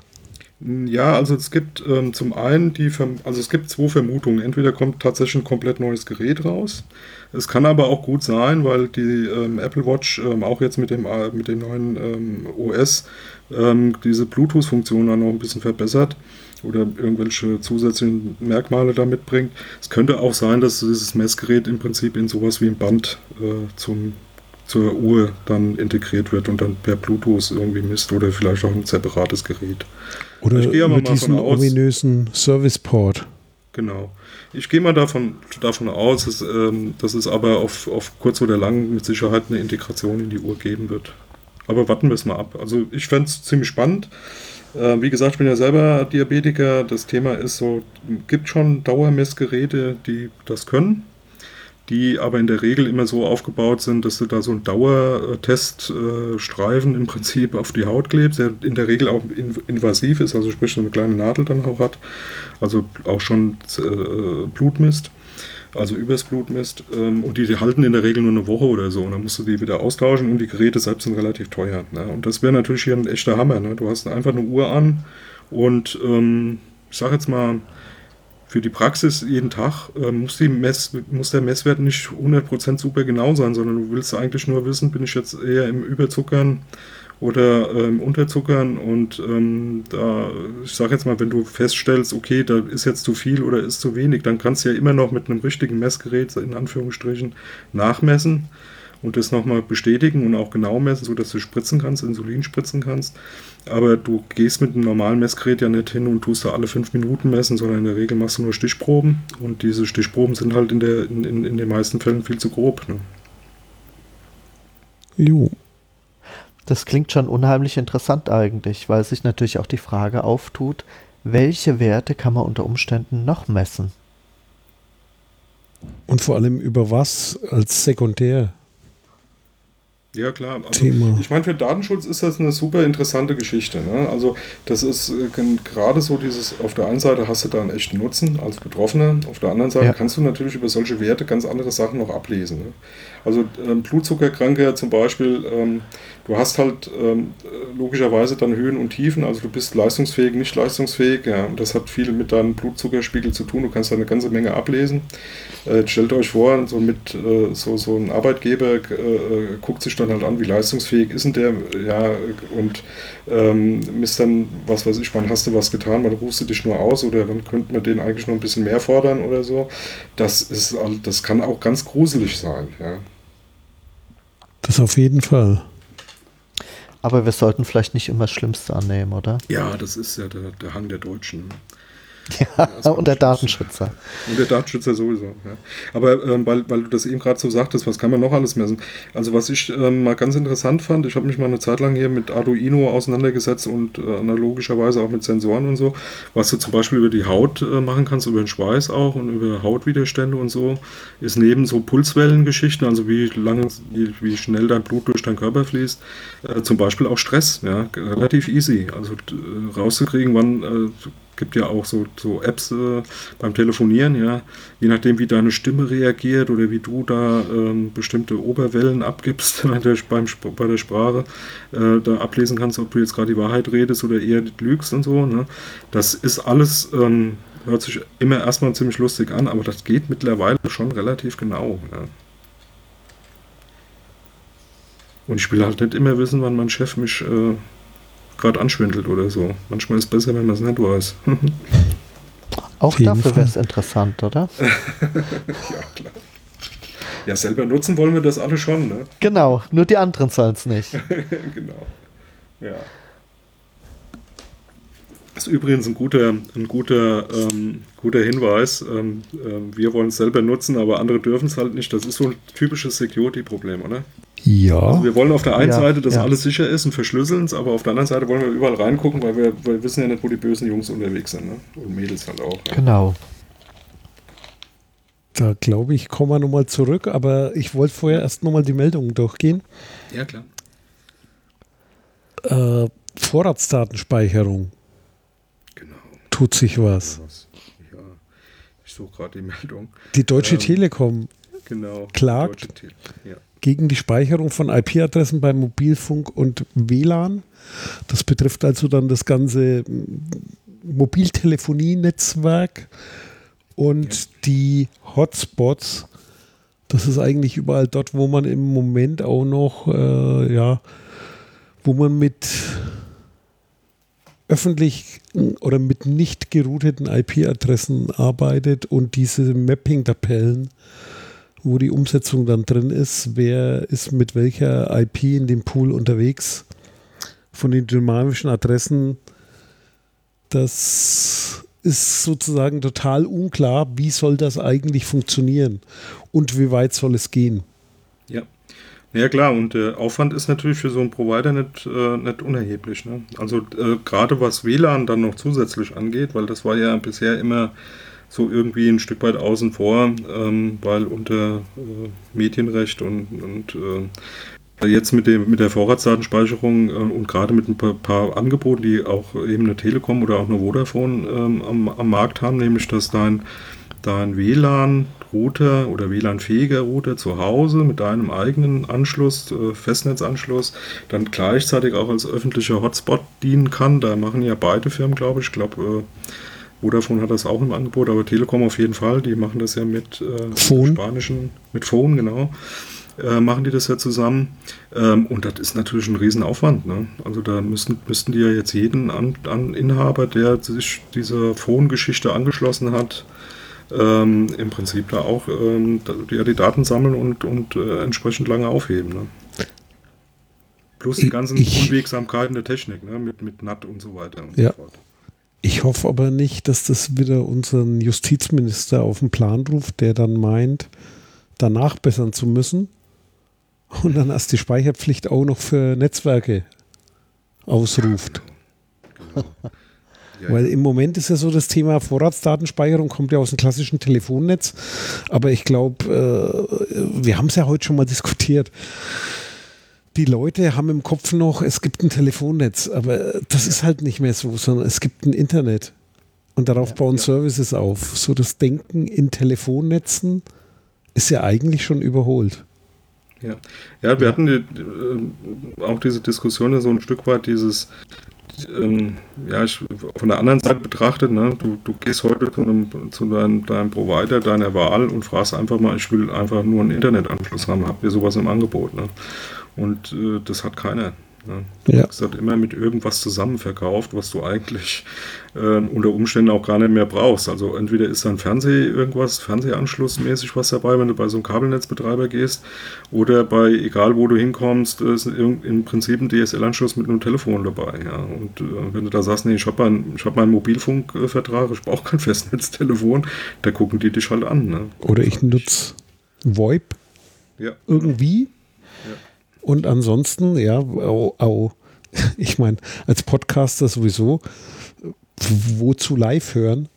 Ja, also es gibt ähm, zum einen die, Verm also es gibt zwei Vermutungen. Entweder kommt tatsächlich ein komplett neues Gerät raus. Es kann aber auch gut sein, weil die ähm, Apple Watch ähm, auch jetzt mit dem, äh, mit dem neuen ähm, OS ähm, diese Bluetooth-Funktion dann noch ein bisschen verbessert oder irgendwelche zusätzlichen Merkmale da mitbringt. Es könnte auch sein, dass dieses Messgerät im Prinzip in sowas wie ein Band äh, zum zur Uhr dann integriert wird und dann per Bluetooth irgendwie misst oder vielleicht auch ein separates Gerät.
Oder ich gehe mit diesem ominösen Serviceport.
Genau. Ich gehe mal davon, davon aus, dass, ähm, dass es aber auf, auf kurz oder lang mit Sicherheit eine Integration in die Uhr geben wird. Aber warten wir es mal ab. Also ich fände es ziemlich spannend. Äh, wie gesagt, ich bin ja selber Diabetiker. Das Thema ist so, gibt schon Dauermessgeräte, die das können die aber in der Regel immer so aufgebaut sind, dass du da so einen Dauerteststreifen im Prinzip auf die Haut klebst, der in der Regel auch invasiv ist, also sprich so eine kleine Nadel dann auch hat, also auch schon äh, Blut misst. also übers Blut misst. Ähm, und die, halten in der Regel nur eine Woche oder so. Und dann musst du die wieder austauschen und die Geräte selbst sind relativ teuer. Ne? Und das wäre natürlich hier ein echter Hammer. Ne? Du hast einfach eine Uhr an und ähm, ich sage jetzt mal, für die Praxis jeden Tag äh, muss, Mess, muss der Messwert nicht 100% super genau sein, sondern du willst eigentlich nur wissen, bin ich jetzt eher im Überzuckern oder ähm, Unterzuckern und ähm, da, ich sage jetzt mal, wenn du feststellst, okay, da ist jetzt zu viel oder ist zu wenig, dann kannst du ja immer noch mit einem richtigen Messgerät in Anführungsstrichen nachmessen und das nochmal bestätigen und auch genau messen, sodass du spritzen kannst, Insulin spritzen kannst. Aber du gehst mit einem normalen Messgerät ja nicht hin und tust da alle fünf Minuten messen, sondern in der Regel machst du nur Stichproben und diese Stichproben sind halt in, der, in, in, in den meisten Fällen viel zu grob. Ne?
Jo. Das klingt schon unheimlich interessant eigentlich, weil sich natürlich auch die Frage auftut, welche Werte kann man unter Umständen noch messen?
Und vor allem über was als sekundär?
Ja, klar. Also, Thema. Ich meine, für Datenschutz ist das eine super interessante Geschichte. Ne? Also, das ist äh, gerade so dieses, auf der einen Seite hast du da einen echten Nutzen als Betroffener, auf der anderen Seite ja. kannst du natürlich über solche Werte ganz andere Sachen noch ablesen. Ne? Also, ähm, Blutzuckerkranke zum Beispiel, ähm, du hast halt ähm, logischerweise dann Höhen und Tiefen, also du bist leistungsfähig, nicht leistungsfähig, ja, und das hat viel mit deinem Blutzuckerspiegel zu tun, du kannst da eine ganze Menge ablesen. Äh, stellt euch vor, so mit äh, so, so ein Arbeitgeber äh, äh, guckt sich dann halt an, wie leistungsfähig ist denn der, ja, und ähm, misst dann, was weiß ich, wann hast du was getan, wann rufst du dich nur aus oder wann könnte man den eigentlich noch ein bisschen mehr fordern oder so. Das ist das kann auch ganz gruselig sein, ja.
Das auf jeden Fall.
Aber wir sollten vielleicht nicht immer das Schlimmste annehmen, oder?
Ja, das ist ja der, der Hang der Deutschen.
Ja, und der Datenschützer.
Und der Datenschützer sowieso. Ja. Aber ähm, weil, weil du das eben gerade so sagtest, was kann man noch alles messen? Also was ich ähm, mal ganz interessant fand, ich habe mich mal eine Zeit lang hier mit Arduino auseinandergesetzt und äh, analogischerweise auch mit Sensoren und so, was du zum Beispiel über die Haut äh, machen kannst, über den Schweiß auch und über Hautwiderstände und so, ist neben so Pulswellengeschichten, also wie lange, wie, wie schnell dein Blut durch deinen Körper fließt, äh, zum Beispiel auch Stress, ja, relativ easy. Also äh, rauszukriegen, wann äh, gibt ja auch so, so Apps äh, beim Telefonieren, ja, je nachdem, wie deine Stimme reagiert oder wie du da ähm, bestimmte Oberwellen abgibst bei der, beim, bei der Sprache, äh, da ablesen kannst, ob du jetzt gerade die Wahrheit redest oder eher lügst und so. Ne? Das ist alles, ähm, hört sich immer erstmal ziemlich lustig an, aber das geht mittlerweile schon relativ genau. Ja. Und ich will halt nicht immer wissen, wann mein Chef mich äh, gerade anschwindelt oder so. Manchmal ist es besser, wenn man es nicht weiß.
Auch dafür wäre es interessant, oder?
ja, klar. Ja, selber nutzen wollen wir das alle schon, ne?
Genau, nur die anderen sollen es nicht.
genau. Ja. Das ist übrigens ein guter, ein guter, ähm, guter Hinweis. Ähm, äh, wir wollen es selber nutzen, aber andere dürfen es halt nicht. Das ist so ein typisches Security-Problem, oder?
Ja. Also
wir wollen auf der einen ja, Seite, dass ja. alles sicher ist und verschlüsseln es, aber auf der anderen Seite wollen wir überall reingucken, weil wir, weil wir wissen ja nicht, wo die bösen Jungs unterwegs sind. Ne? Und Mädels halt auch.
Ja. Genau.
Da glaube ich, kommen wir nochmal zurück, aber ich wollte vorher erst nochmal die Meldungen durchgehen.
Ja, klar.
Äh, Vorratsdatenspeicherung.
Genau.
Tut sich was.
Ja, ich suche gerade die Meldung.
Die Deutsche ähm, Telekom
genau,
klagt. Ja gegen die Speicherung von IP-Adressen bei Mobilfunk und WLAN. Das betrifft also dann das ganze Mobiltelefonienetzwerk und ja. die Hotspots. Das ist eigentlich überall dort, wo man im Moment auch noch, äh, ja, wo man mit öffentlich oder mit nicht gerouteten IP-Adressen arbeitet und diese Mapping-Tabellen wo die Umsetzung dann drin ist, wer ist mit welcher IP in dem Pool unterwegs von den dynamischen Adressen. Das ist sozusagen total unklar, wie soll das eigentlich funktionieren und wie weit soll es gehen.
Ja. Ja klar, und der Aufwand ist natürlich für so einen Provider nicht, äh, nicht unerheblich. Ne? Also äh, gerade was WLAN dann noch zusätzlich angeht, weil das war ja bisher immer so irgendwie ein Stück weit außen vor, ähm, weil unter äh, Medienrecht und, und äh, jetzt mit, dem, mit der Vorratsdatenspeicherung äh, und gerade mit ein paar, paar, Angeboten, die auch eben eine Telekom oder auch eine Vodafone ähm, am, am, Markt haben, nämlich dass dein, dein WLAN-Router oder WLAN-fähiger Router zu Hause mit deinem eigenen Anschluss, äh, Festnetzanschluss, dann gleichzeitig auch als öffentlicher Hotspot dienen kann. Da machen ja beide Firmen, glaube ich. Ich glaube, äh, Vodafone hat das auch im Angebot, aber Telekom auf jeden Fall. Die machen das ja mit äh,
Phone.
spanischen, mit Phone, genau. Äh, machen die das ja zusammen. Ähm, und das ist natürlich ein Riesenaufwand. Ne? Also da müssen, müssten die ja jetzt jeden an, an Inhaber, der sich dieser Phone-Geschichte angeschlossen hat, ähm, im Prinzip da auch ähm, da, ja, die Daten sammeln und, und äh, entsprechend lange aufheben. Ne? Plus die ganzen
ich-
Unwegsamkeiten der Technik, ne? mit, mit NAT und so weiter und
Ja.
so fort.
Ich hoffe aber nicht, dass das wieder unseren Justizminister auf den Plan ruft, der dann meint, danach bessern zu müssen und dann erst die Speicherpflicht auch noch für Netzwerke ausruft.
Ja,
Weil im Moment ist ja so das Thema Vorratsdatenspeicherung kommt ja aus dem klassischen Telefonnetz. Aber ich glaube, äh, wir haben es ja heute schon mal diskutiert. Die Leute haben im Kopf noch, es gibt ein Telefonnetz, aber das ist halt nicht mehr so, sondern es gibt ein Internet. Und darauf bauen Services auf. So das Denken in Telefonnetzen ist ja eigentlich schon überholt.
Ja, ja wir hatten die, äh, auch diese Diskussion ja so ein Stück weit dieses, ähm, ja, ich, von der anderen Seite betrachtet, ne, du, du gehst heute zu, einem, zu deinem, deinem Provider deiner Wahl und fragst einfach mal, ich will einfach nur einen Internetanschluss haben, habt ihr sowas im Angebot? Ne? Und äh, das hat keiner. Ne?
Ja.
Das hat immer mit irgendwas zusammen verkauft, was du eigentlich äh, unter Umständen auch gar nicht mehr brauchst. Also entweder ist da ein Fernseh irgendwas, Fernsehanschlussmäßig was dabei, wenn du bei so einem Kabelnetzbetreiber gehst, oder bei egal wo du hinkommst, äh, ist im Prinzip ein DSL-Anschluss mit einem Telefon dabei. Ja. Und äh, wenn du da sagst, nee, ich habe meinen hab meinen Mobilfunkvertrag, ich brauche kein Festnetztelefon, da gucken die dich halt an. Ne?
Oder ich nutze VoIP
Ja.
irgendwie. Und ansonsten, ja, au, au. ich meine, als Podcaster sowieso, wozu live hören,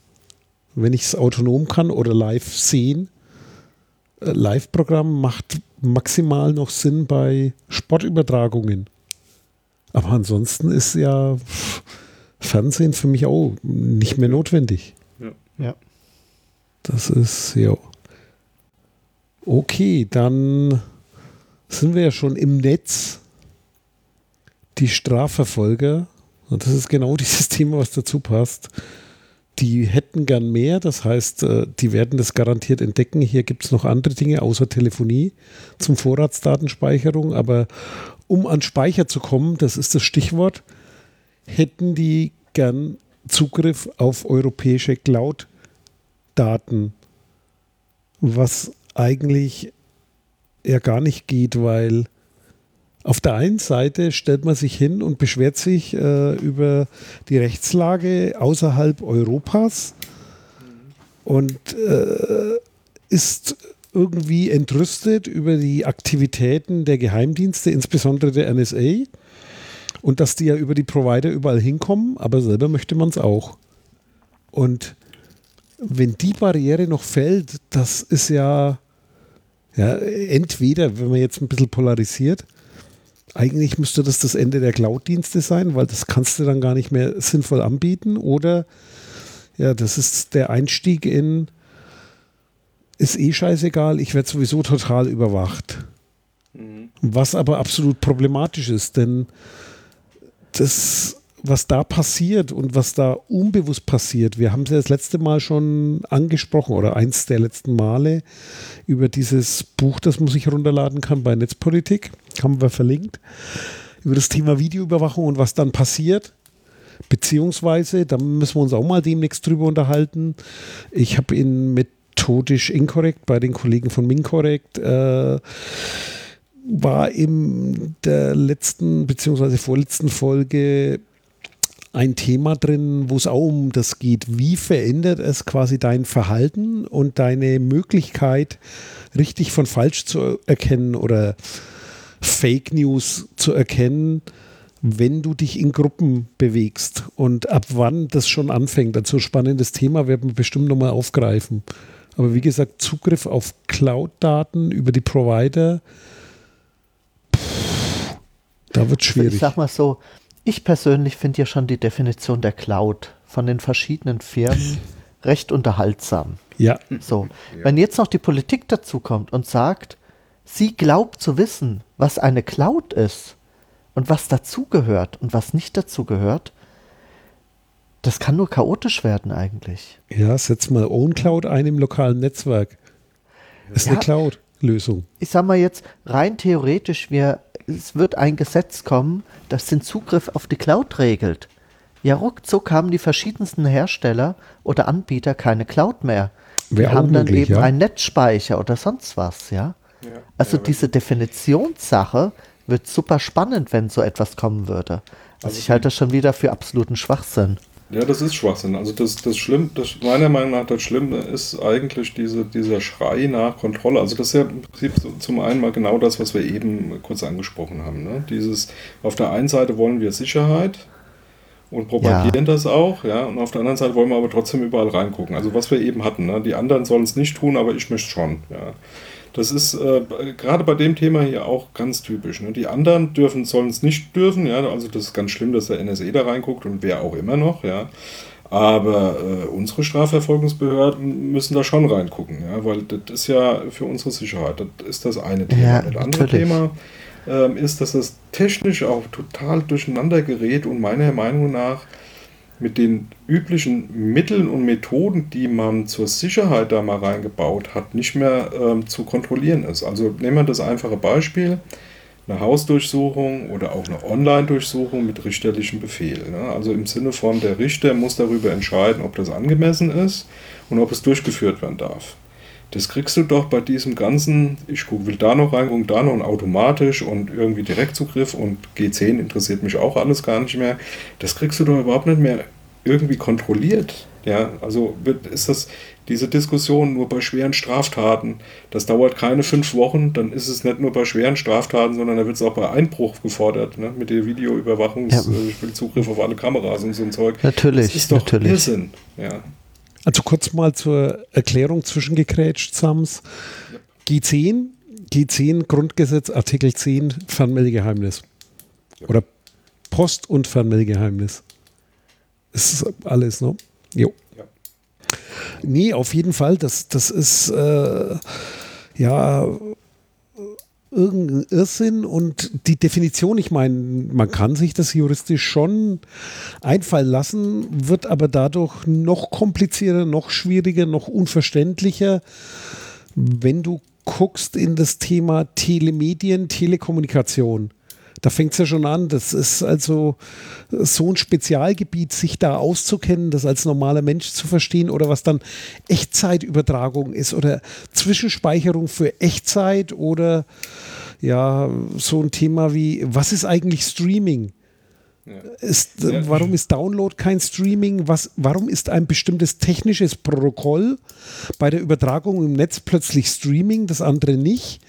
wenn ich es autonom kann oder live sehen? Äh, Live-Programm macht maximal noch Sinn bei Sportübertragungen. Aber ansonsten ist ja Fernsehen für mich auch nicht mehr notwendig.
Ja.
Das ist, ja. Okay, dann sind wir ja schon im Netz. Die Strafverfolger, und das ist genau dieses Thema, was dazu passt, die hätten gern mehr. Das heißt, äh, die werden das garantiert entdecken. Hier gibt es noch andere Dinge außer Telefonie zum Vorratsdatenspeicherung. Aber um an Speicher zu kommen, das ist das Stichwort, hätten die gern Zugriff auf europäische Cloud-Daten, was eigentlich ja gar nicht geht, weil auf der einen Seite stellt man sich hin und beschwert sich äh, über die Rechtslage außerhalb Europas und äh, ist irgendwie entrüstet über die Aktivitäten der Geheimdienste, insbesondere der NSA. Und dass die ja über die Provider überall hinkommen, aber selber möchte man es auch. Und wenn die Barriere noch fällt, das ist ja, ja entweder, wenn man jetzt ein bisschen polarisiert, eigentlich müsste das das Ende der Cloud-Dienste sein, weil das kannst du dann gar nicht mehr sinnvoll anbieten. Oder ja, das ist der Einstieg in, ist eh scheißegal, ich werde sowieso total überwacht. Was aber absolut problematisch ist, denn das, was da passiert und was da unbewusst passiert, wir haben es ja das letzte Mal schon angesprochen oder eins der letzten Male über dieses Buch, das man sich runterladen kann bei Netzpolitik, haben wir verlinkt, über das Thema Videoüberwachung und was dann passiert. Beziehungsweise, da müssen wir uns auch mal demnächst drüber unterhalten. Ich habe ihn methodisch inkorrekt bei den Kollegen von Minkorrekt äh, war in der letzten beziehungsweise vorletzten Folge ein Thema drin, wo es auch um das geht. Wie verändert es quasi dein Verhalten und deine Möglichkeit, richtig von falsch zu erkennen oder Fake News zu erkennen, wenn du dich in Gruppen bewegst und ab wann das schon anfängt. Dazu ein spannendes Thema werden wir bestimmt nochmal aufgreifen. Aber wie gesagt, Zugriff auf Cloud-Daten über die Provider, pff, da wird
Also
schwierig.
ich sag mal so, ich persönlich finde ja schon die Definition der Cloud von den verschiedenen Firmen recht unterhaltsam.
Ja,
So, wenn jetzt noch die Politik dazu kommt und sagt, sie glaubt zu wissen, was eine Cloud ist und was dazugehört und was nicht dazugehört, das kann nur chaotisch werden eigentlich.
ja, setz mal OwnCloud ein im lokalen Netzwerk. Ist
Ja.
eine Cloud-Lösung.
Ich sag mal jetzt rein theoretisch, wir, es wird ein Gesetz kommen, das den Zugriff auf die Cloud regelt. Ja, ruckzuck haben die verschiedensten Hersteller oder Anbieter keine Cloud mehr. Die
auch
haben dann
möglich,
eben
ja.
einen Netzspeicher oder sonst was, ja. Also diese Definitionssache wird super spannend, wenn so etwas kommen würde. Also ich halte das schon wieder für absoluten Schwachsinn.
Ja, das ist Schwachsinn. Also das, das Schlimm, das meiner Meinung nach das Schlimme ist eigentlich diese, dieser Schrei nach Kontrolle. Also das ist ja im Prinzip zum einen mal genau das, was wir eben kurz angesprochen haben. Ne? Dieses, auf der einen Seite wollen wir Sicherheit und propagieren das auch, ja, und auf der anderen Seite wollen wir aber trotzdem überall reingucken. Also was wir eben hatten, ne? die anderen sollen es nicht tun, aber ich möchte schon, ja. Das ist äh, gerade bei dem Thema hier auch ganz typisch. Ne? Die anderen dürfen, sollen es nicht dürfen, ja. Also das ist ganz schlimm, dass der NSE da reinguckt und wer auch immer noch, ja. Aber äh, unsere Strafverfolgungsbehörden müssen da schon reingucken, ja, weil das ist ja für unsere Sicherheit. Das ist das eine Thema.
Ja,
das andere
natürlich.
Thema ähm, ist, dass das technisch auch total durcheinander gerät und meiner Meinung nach mit den üblichen Mitteln und Methoden, die man zur Sicherheit da mal reingebaut hat, nicht mehr ähm, zu kontrollieren ist. Also nehmen wir das einfache Beispiel, eine Hausdurchsuchung oder auch eine Online-Durchsuchung mit richterlichem Befehl. Ne? Also im Sinne von, der Richter muss darüber entscheiden, ob das angemessen ist und ob es durchgeführt werden darf. Das kriegst du doch bei diesem ganzen, ich guck, will da noch reingucken, da noch und automatisch und irgendwie Direktzugriff und G10 interessiert mich auch alles gar nicht mehr. Das kriegst du doch überhaupt nicht mehr irgendwie kontrolliert. Ja, also wird, ist das diese Diskussion nur bei schweren Straftaten. Das dauert keine fünf Wochen, dann ist es nicht nur bei schweren Straftaten, sondern da wird es auch bei Einbruch gefordert, ne? mit der Videoüberwachung,
Ja.
äh, Zugriff auf alle Kameras und so ein Zeug.
Natürlich,
das ist doch
natürlich.
Irrsinn. Ja.
Also kurz mal zur Erklärung zwischengekrätscht, Sams. G10, G10 Grundgesetz, Artikel 10 Fernmeldegeheimnis. Oder Post- und Fernmeldegeheimnis. Das ist alles, ne? Jo.
Ja.
Nee, auf jeden Fall. Das, das ist äh, ja irgendein Irrsinn und die Definition, ich meine, man kann sich das juristisch schon einfallen lassen, wird aber dadurch noch komplizierter, noch schwieriger, noch unverständlicher, wenn du guckst in das Thema Telemedien, Telekommunikation. Da fängt es ja schon an. Das ist also so ein Spezialgebiet, sich da auszukennen, das als normaler Mensch zu verstehen oder was dann Echtzeitübertragung ist oder Zwischenspeicherung für Echtzeit oder ja, so ein Thema wie, was ist eigentlich Streaming? Ist, äh. Warum ist Download kein Streaming? Was, warum ist ein bestimmtes technisches Protokoll bei der Übertragung im Netz plötzlich Streaming, das andere nicht?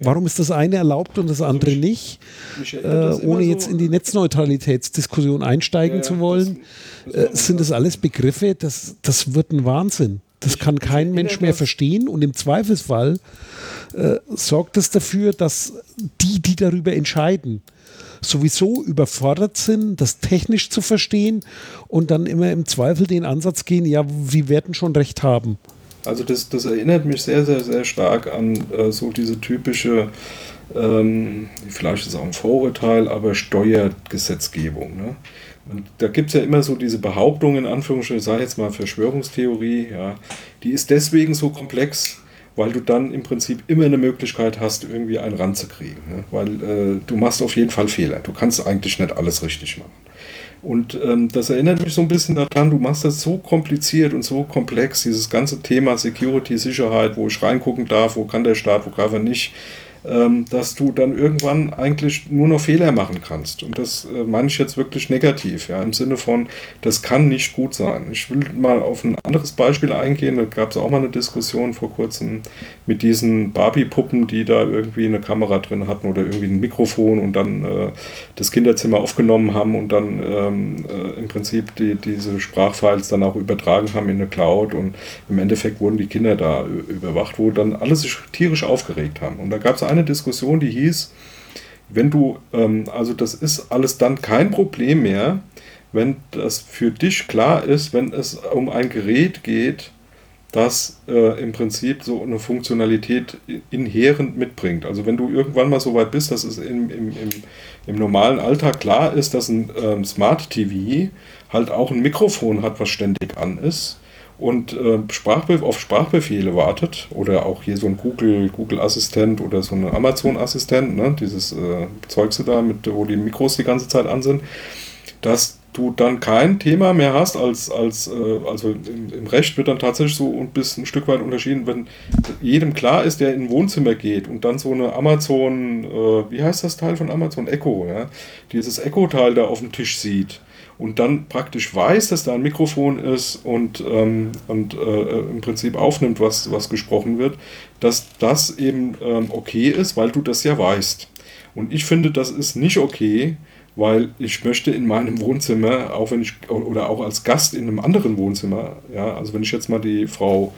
Warum ist das eine erlaubt und das andere
mich-
nicht?
mich
Äh,
das
ohne
so-
jetzt in die Netzneutralitätsdiskussion einsteigen
Ja,
zu wollen,
das- das
äh, sind das alles Begriffe, das, das wird ein Wahnsinn. Das kann kein Mensch mehr
das-
verstehen und im Zweifelsfall äh, sorgt es dafür, dass die, die darüber entscheiden, sowieso überfordert sind, das technisch zu verstehen und dann immer im Zweifel den Ansatz gehen, ja, wir werden schon recht haben.
Also das, das erinnert mich sehr, sehr, sehr stark an äh, so diese typische, ähm, vielleicht ist es auch ein Vorurteil, aber Steuergesetzgebung. Ne? Und da gibt es ja immer so diese Behauptung, in Anführungsstrichen, ich sage jetzt mal Verschwörungstheorie, ja, die ist deswegen so komplex, weil du dann im Prinzip immer eine Möglichkeit hast, irgendwie einen ranzukriegen. Ne? Weil äh, du machst auf jeden Fall Fehler. Du kannst eigentlich nicht alles richtig machen. Und ähm, das erinnert mich so ein bisschen daran, du machst das so kompliziert und so komplex, dieses ganze Thema Security, Sicherheit, wo ich reingucken darf, wo kann der Staat, wo kann er nicht, dass du dann irgendwann eigentlich nur noch Fehler machen kannst. Und das äh, meine ich jetzt wirklich negativ, ja, im Sinne von, das kann nicht gut sein. Ich will mal auf ein anderes Beispiel eingehen, da gab es auch mal eine Diskussion vor kurzem mit diesen Barbie-Puppen, die da irgendwie eine Kamera drin hatten oder irgendwie ein Mikrofon und dann äh, das Kinderzimmer aufgenommen haben und dann ähm, äh, im Prinzip die, diese Sprachfiles dann auch übertragen haben in eine Cloud und im Endeffekt wurden die Kinder da ü- überwacht, wo dann alle sich tierisch aufgeregt haben. Und da gab es eine Diskussion, die hieß, wenn du, ähm, also das ist alles dann kein Problem mehr, wenn das für dich klar ist, wenn es um ein Gerät geht, das äh, im Prinzip so eine Funktionalität inhärent mitbringt. Also wenn du irgendwann mal so weit bist, dass es im, im, im, im normalen Alltag klar ist, dass ein ähm, Smart TV halt auch ein Mikrofon hat, was ständig an ist und äh, Sprachbe auf Sprachbefehle wartet oder auch hier so ein Google, Google Assistent oder so ein Amazon Assistent, ne, dieses äh, Zeugse da, mit, wo die Mikros die ganze Zeit an sind, dass du dann kein Thema mehr hast als, als äh, also im, im, Recht wird dann tatsächlich so ein bisschen ein Stück weit unterschieden, wenn jedem klar ist, der in ein Wohnzimmer geht und dann so eine Amazon, äh, wie heißt das Teil von Amazon? Echo, ja, dieses Echo-Teil da auf dem Tisch sieht und dann praktisch weiß, dass da ein Mikrofon ist und, ähm, und äh, im Prinzip aufnimmt, was, was gesprochen wird, dass das eben ähm, okay ist, weil du das ja weißt. Und ich finde, das ist nicht okay, weil ich möchte in meinem Wohnzimmer, auch wenn ich, oder auch als Gast in einem anderen Wohnzimmer, ja, also wenn ich jetzt mal die Frau,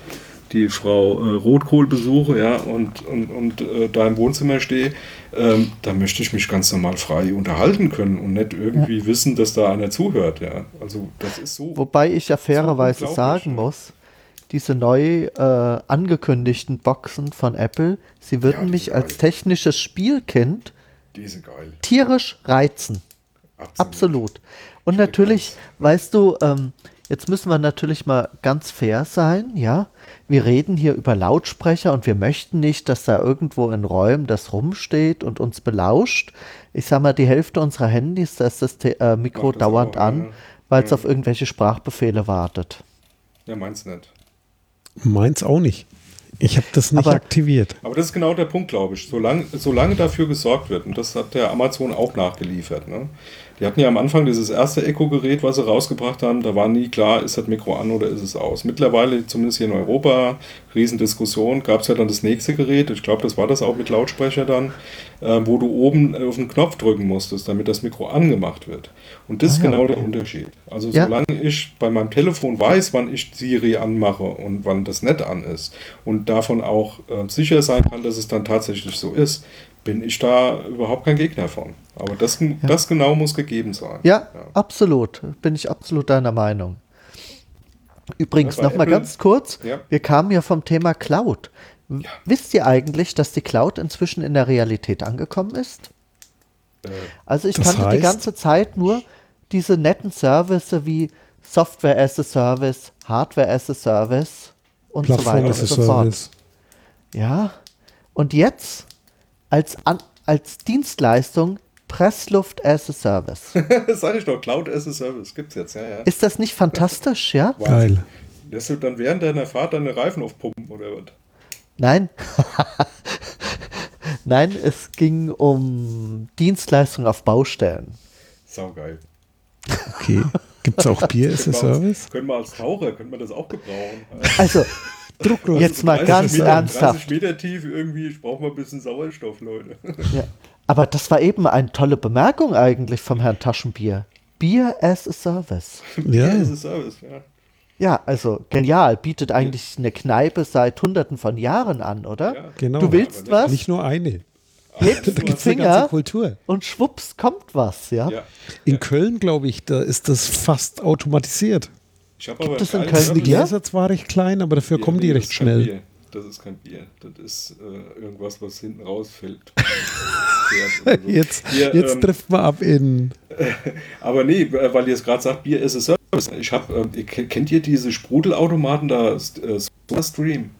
die Frau äh, Rotkohl besuche, ja, und, und, und äh, da im Wohnzimmer stehe, ähm, da möchte ich mich ganz normal frei unterhalten können und nicht irgendwie ja. wissen, dass da einer zuhört, ja. Also das ist so.
Wobei ich ja fairerweise so sagen muss, diese neu äh, angekündigten Boxen von Apple, sie würden ja, mich als technisches Spielkind tierisch reizen. Absolut. Absolut. Und natürlich, weißt du, ähm, jetzt müssen wir natürlich mal ganz fair sein, ja. Wir reden hier über Lautsprecher und wir möchten nicht, dass da irgendwo in Räumen das rumsteht und uns belauscht. Ich sag mal, die Hälfte unserer Handys, da ist das äh, Mikro das dauernd auch, an, ja. weil es ja. auf irgendwelche Sprachbefehle wartet.
Ja, meins nicht.
Meins auch nicht. Ich habe das nicht
aber,
aktiviert.
Aber das ist genau der Punkt, glaube ich. Solange, solange dafür gesorgt wird, und das hat der Amazon auch nachgeliefert, ne? Die hatten ja am Anfang dieses erste Echo-Gerät, was sie rausgebracht haben, da war nie klar, ist das Mikro an oder ist es aus. Mittlerweile, zumindest hier in Europa, Riesendiskussion, gab es ja dann das nächste Gerät, ich glaube, das war das auch mit Lautsprecher dann, äh, wo du oben auf den Knopf drücken musstest, damit das Mikro angemacht wird. Und das ah, ist genau okay. der Unterschied. Also ja. solange ich bei meinem Telefon weiß, wann ich Siri anmache und wann das nicht an ist und davon auch äh, sicher sein kann, dass es dann tatsächlich so ist, bin ich da überhaupt kein Gegner von. Aber das, ja. das genau muss gegeben sein.
Ja, ja, absolut. Bin ich absolut deiner Meinung. Übrigens ja, noch mal ganz kurz, ja. wir kamen ja vom Thema Cloud. Ja. Wisst ihr eigentlich, dass die Cloud inzwischen in der Realität angekommen ist? Äh, also ich kannte heißt? die ganze Zeit nur diese netten Services wie Software as a Service, Hardware as a Service und Plattform so weiter und so fort. Ja, und jetzt als, an, als Dienstleistung Pressluft as a Service.
das sage ich doch, Cloud as a Service gibt es jetzt, ja, ja.
Ist das nicht fantastisch, ja?
Geil.
Lässt du dann während deiner Fahrt deine Reifen aufpumpen oder was?
Nein. Nein, es ging um Dienstleistungen auf Baustellen.
Saugeil.
Okay. Gibt es auch Bier as a Service?
Können wir als Taucher, können wir das auch gebrauchen.
Also, Drucklos. Jetzt mal ganz
Meter,
ernsthaft.
30 Meter tief irgendwie, ich brauche mal ein bisschen Sauerstoff, Leute.
Ja. Aber das war eben eine tolle Bemerkung eigentlich vom Herrn Taschenbier. Bier as a Service.
Ja. Bier as a Service,
ja. Ja, also genial. Bietet eigentlich eine Kneipe seit hunderten von Jahren an, oder? Ja.
Genau.
Du willst was?
Nicht nur eine.
Hebst den Finger und schwupps kommt was, ja? ja.
In Köln, glaube ich, da ist das fast automatisiert.
Ich habe aber
das in Köln die
Gläser zwar recht klein, aber dafür Bier, kommen die recht schnell.
Bier. Das ist kein Bier. Das ist äh, irgendwas, was hinten rausfällt.
jetzt Hier, jetzt ähm, trifft man ab in.
aber nee, äh, weil ihr es gerade sagt, Bier ist es Service. Ich habe, äh, kennt ihr diese Sprudelautomaten da? Äh, Stream.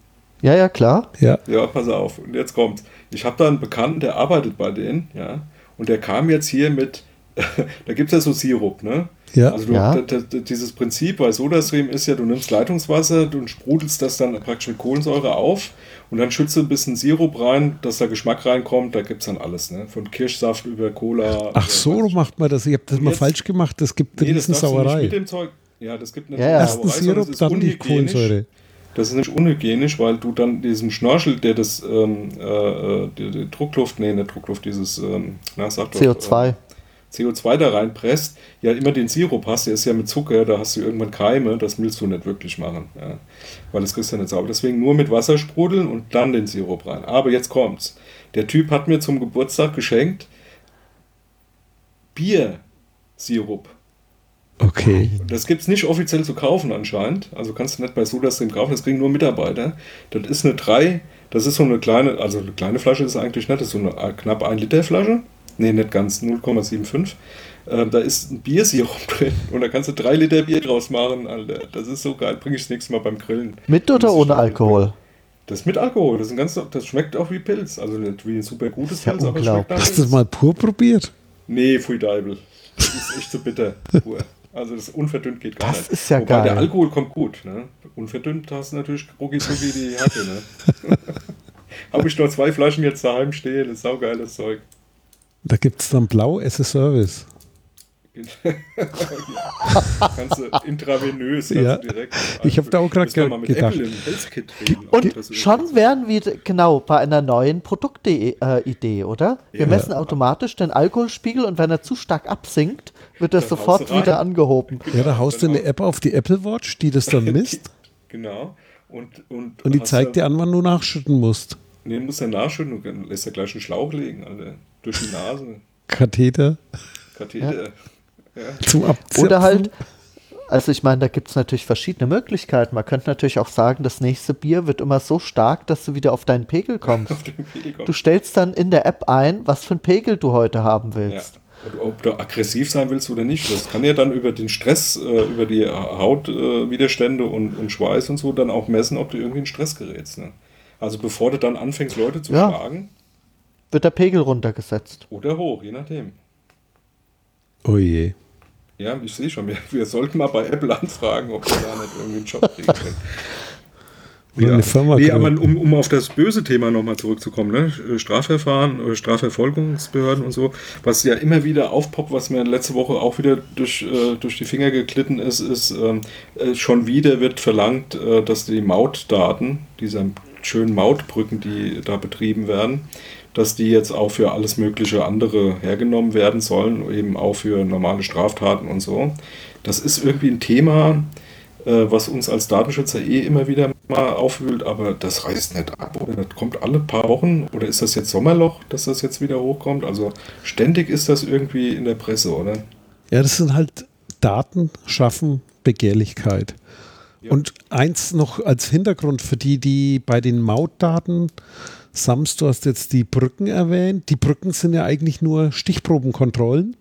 Ja, ja, klar.
Ja.
ja, pass auf. Und jetzt kommt. Ich habe da einen Bekannten, der arbeitet bei denen, ja. Und der kam jetzt hier mit, da gibt es ja so Sirup, ne?
Ja.
Also du,
ja.
dieses Prinzip bei SodaStream ist ja, du nimmst Leitungswasser, du sprudelst das dann praktisch mit Kohlensäure auf und dann schützt du ein bisschen Sirup rein, dass da Geschmack reinkommt, da gibt es dann alles, ne? Von Kirschsaft über Cola.
Ach so macht man das, ich habe das mal falsch gemacht, das gibt eine nee, Sauerei.
mit dem Zeug, ja, das gibt eine
ja, ja. Erst Sirup, dann die Kohlensäure.
Das ist nämlich unhygienisch, weil du dann diesem Schnorchel, der das ähm, äh, äh die, die Druckluft, nee, nicht Druckluft, dieses, ähm,
na, sag doch, CO2. Äh,
CO2 da reinpresst, ja immer den Sirup hast, der ist ja mit Zucker, da hast du irgendwann Keime, das willst du nicht wirklich machen, ja, weil das kriegst du nicht sauber. Deswegen nur mit Wasser sprudeln und dann den Sirup rein. Aber jetzt kommt's. Der Typ hat mir zum Geburtstag geschenkt Biersirup.
Okay.
Das gibt es nicht offiziell zu kaufen anscheinend. Also kannst du nicht bei SodaStream kaufen, das kriegen nur Mitarbeiter. Das ist eine 3, das ist so eine kleine, also eine kleine Flasche ist eigentlich nicht, das ist so eine äh, knapp 1 Liter Flasche. Nee, nicht ganz, 0,75. Ähm, da ist ein Biersirup drin und da kannst du 3 Liter Bier draus machen, Alter. Das ist so geil, bringe ich das nächste Mal beim Grillen.
Mit oder
Das
ohne Alkohol?
Das ist mit Alkohol, das, ist ein ganz, das schmeckt auch wie Pilz. Also nicht wie ein super gutes
ja
Pilz, aber schmeckt nach
Hast du das mal pur probiert?
Nee, Pfui Deibel. Das ist echt so bitter. Pur. Also das unverdünnt geht gar
Das
nicht.
ist ja
Wobei der
geil.
Alkohol kommt gut. Ne? Unverdünnt hast du natürlich rucki die Hacke. Ne? Habe ich nur zwei Flaschen jetzt daheim stehen. Das ist saugeiles Zeug.
Da gibt es dann Blau as a Service.
Kannst du intravenös,
Ja.
direkt.
Ich hab da auch
wir
ge- gedacht.
Reden,
Und schon wären wir genau bei einer neuen Produktidee, oder? Wir
Ja.
messen automatisch den Alkoholspiegel und wenn er zu stark absinkt, wird das
Dann
sofort wieder angehoben.
Ja, da haust du eine App auf die Apple Watch, die das dann misst
Genau. Und, und,
und die zeigt dir an, wann du nachschütten musst.
Nee, du musst dann nachschütten. Du lässt ja gleich einen Schlauch legen, Alter. Durch die Nase.
Katheter
Katheter. Ja.
zum Abzapfen.
Oder halt, also ich meine, da gibt es natürlich verschiedene Möglichkeiten. Man könnte natürlich auch sagen, das nächste Bier wird immer so stark, dass du wieder auf deinen Pegel kommst.
Auf dem Pelikan.
Du stellst dann in der App ein, was für ein Pegel du heute haben
Ja.
willst.
Und ob du aggressiv sein willst oder nicht, das kann ja dann über den Stress, äh, über die Hautwiderstände äh, Widerstände und, und Schweiß und so dann auch messen, ob du irgendwie in Stress gerätst. Ne? Also bevor du dann anfängst, Leute zu
Ja.
schlagen
Wird der Pegel runtergesetzt.
oder hoch, je nachdem.
Oh je.
Ja, ich sehe schon, wir, wir sollten mal bei Apple anfragen, ob wir da nicht irgendwie einen Job kriegen können.
Oder eine Firma
nee, aber um, um auf das böse Thema nochmal zurückzukommen, ne? Strafverfahren, äh, Strafverfolgungsbehörden und so, was ja immer wieder aufpoppt, was mir letzte Woche auch wieder durch, äh, durch die Finger geglitten ist, ist, ähm, äh, schon wieder wird verlangt, äh, dass die Mautdaten, diese schönen Mautbrücken, die da betrieben werden, dass die jetzt auch für alles mögliche andere hergenommen werden sollen, eben auch für normale Straftaten und so. Das ist irgendwie ein Thema, äh, was uns als Datenschützer eh immer wieder mal aufwühlt, aber das reißt nicht ab oder das kommt alle paar Wochen oder ist das jetzt Sommerloch, dass das jetzt wieder hochkommt? Also ständig ist das irgendwie in der Presse, oder?
Ja, das sind halt Daten schaffen Begehrlichkeit.
Ja.
Und eins noch als Hintergrund für die, die bei den Mautdaten, Sams, du hast jetzt die Brücken erwähnt. Die Brücken sind ja eigentlich nur Stichprobenkontrollen.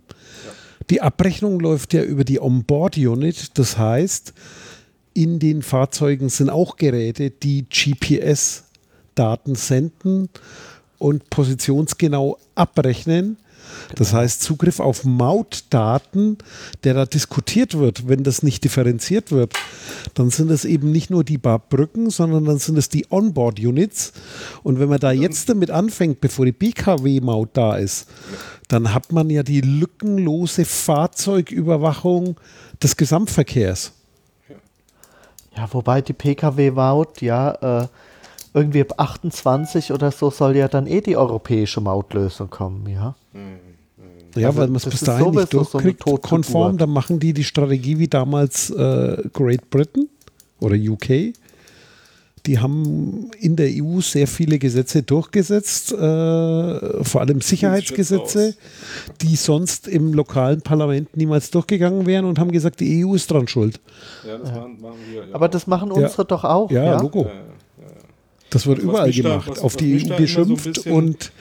Die Abrechnung läuft ja über die Onboard-Unit. Das heißt, in den Fahrzeugen sind auch Geräte, die GPS-Daten senden und positionsgenau abrechnen. Das heißt, Zugriff auf Mautdaten, der da diskutiert wird, wenn das nicht differenziert wird, dann sind es eben nicht nur die paar Brücken, sondern dann sind es die Onboard-Units. Und wenn man da jetzt damit anfängt, bevor die BKW-Maut da ist, dann hat man ja die lückenlose Fahrzeugüberwachung des Gesamtverkehrs.
Ja, wobei die Pkw-Maut, ja, äh, irgendwie ab 28 oder so soll ja dann eh die europäische Mautlösung kommen, ja.
Ja,
Also
weil man es
das
bis dahin nicht
so
durchkriegt,
Totgeburt.
konform, dann machen die die Strategie wie damals äh, Great Britain oder UK. Die haben in der EU sehr viele Gesetze durchgesetzt, äh, vor allem Sicherheitsgesetze, die sonst im lokalen Parlament niemals durchgegangen wären und haben gesagt, die EU ist dran schuld.
Ja, das Machen, machen wir. Ja.
Aber das machen unsere doch auch,
Ja,
ja.
Logo.
Ja, ja.
Das wird
Was
überall
da-
gemacht,
was-
auf
was
die EU
so
geschimpft
bisschen-
und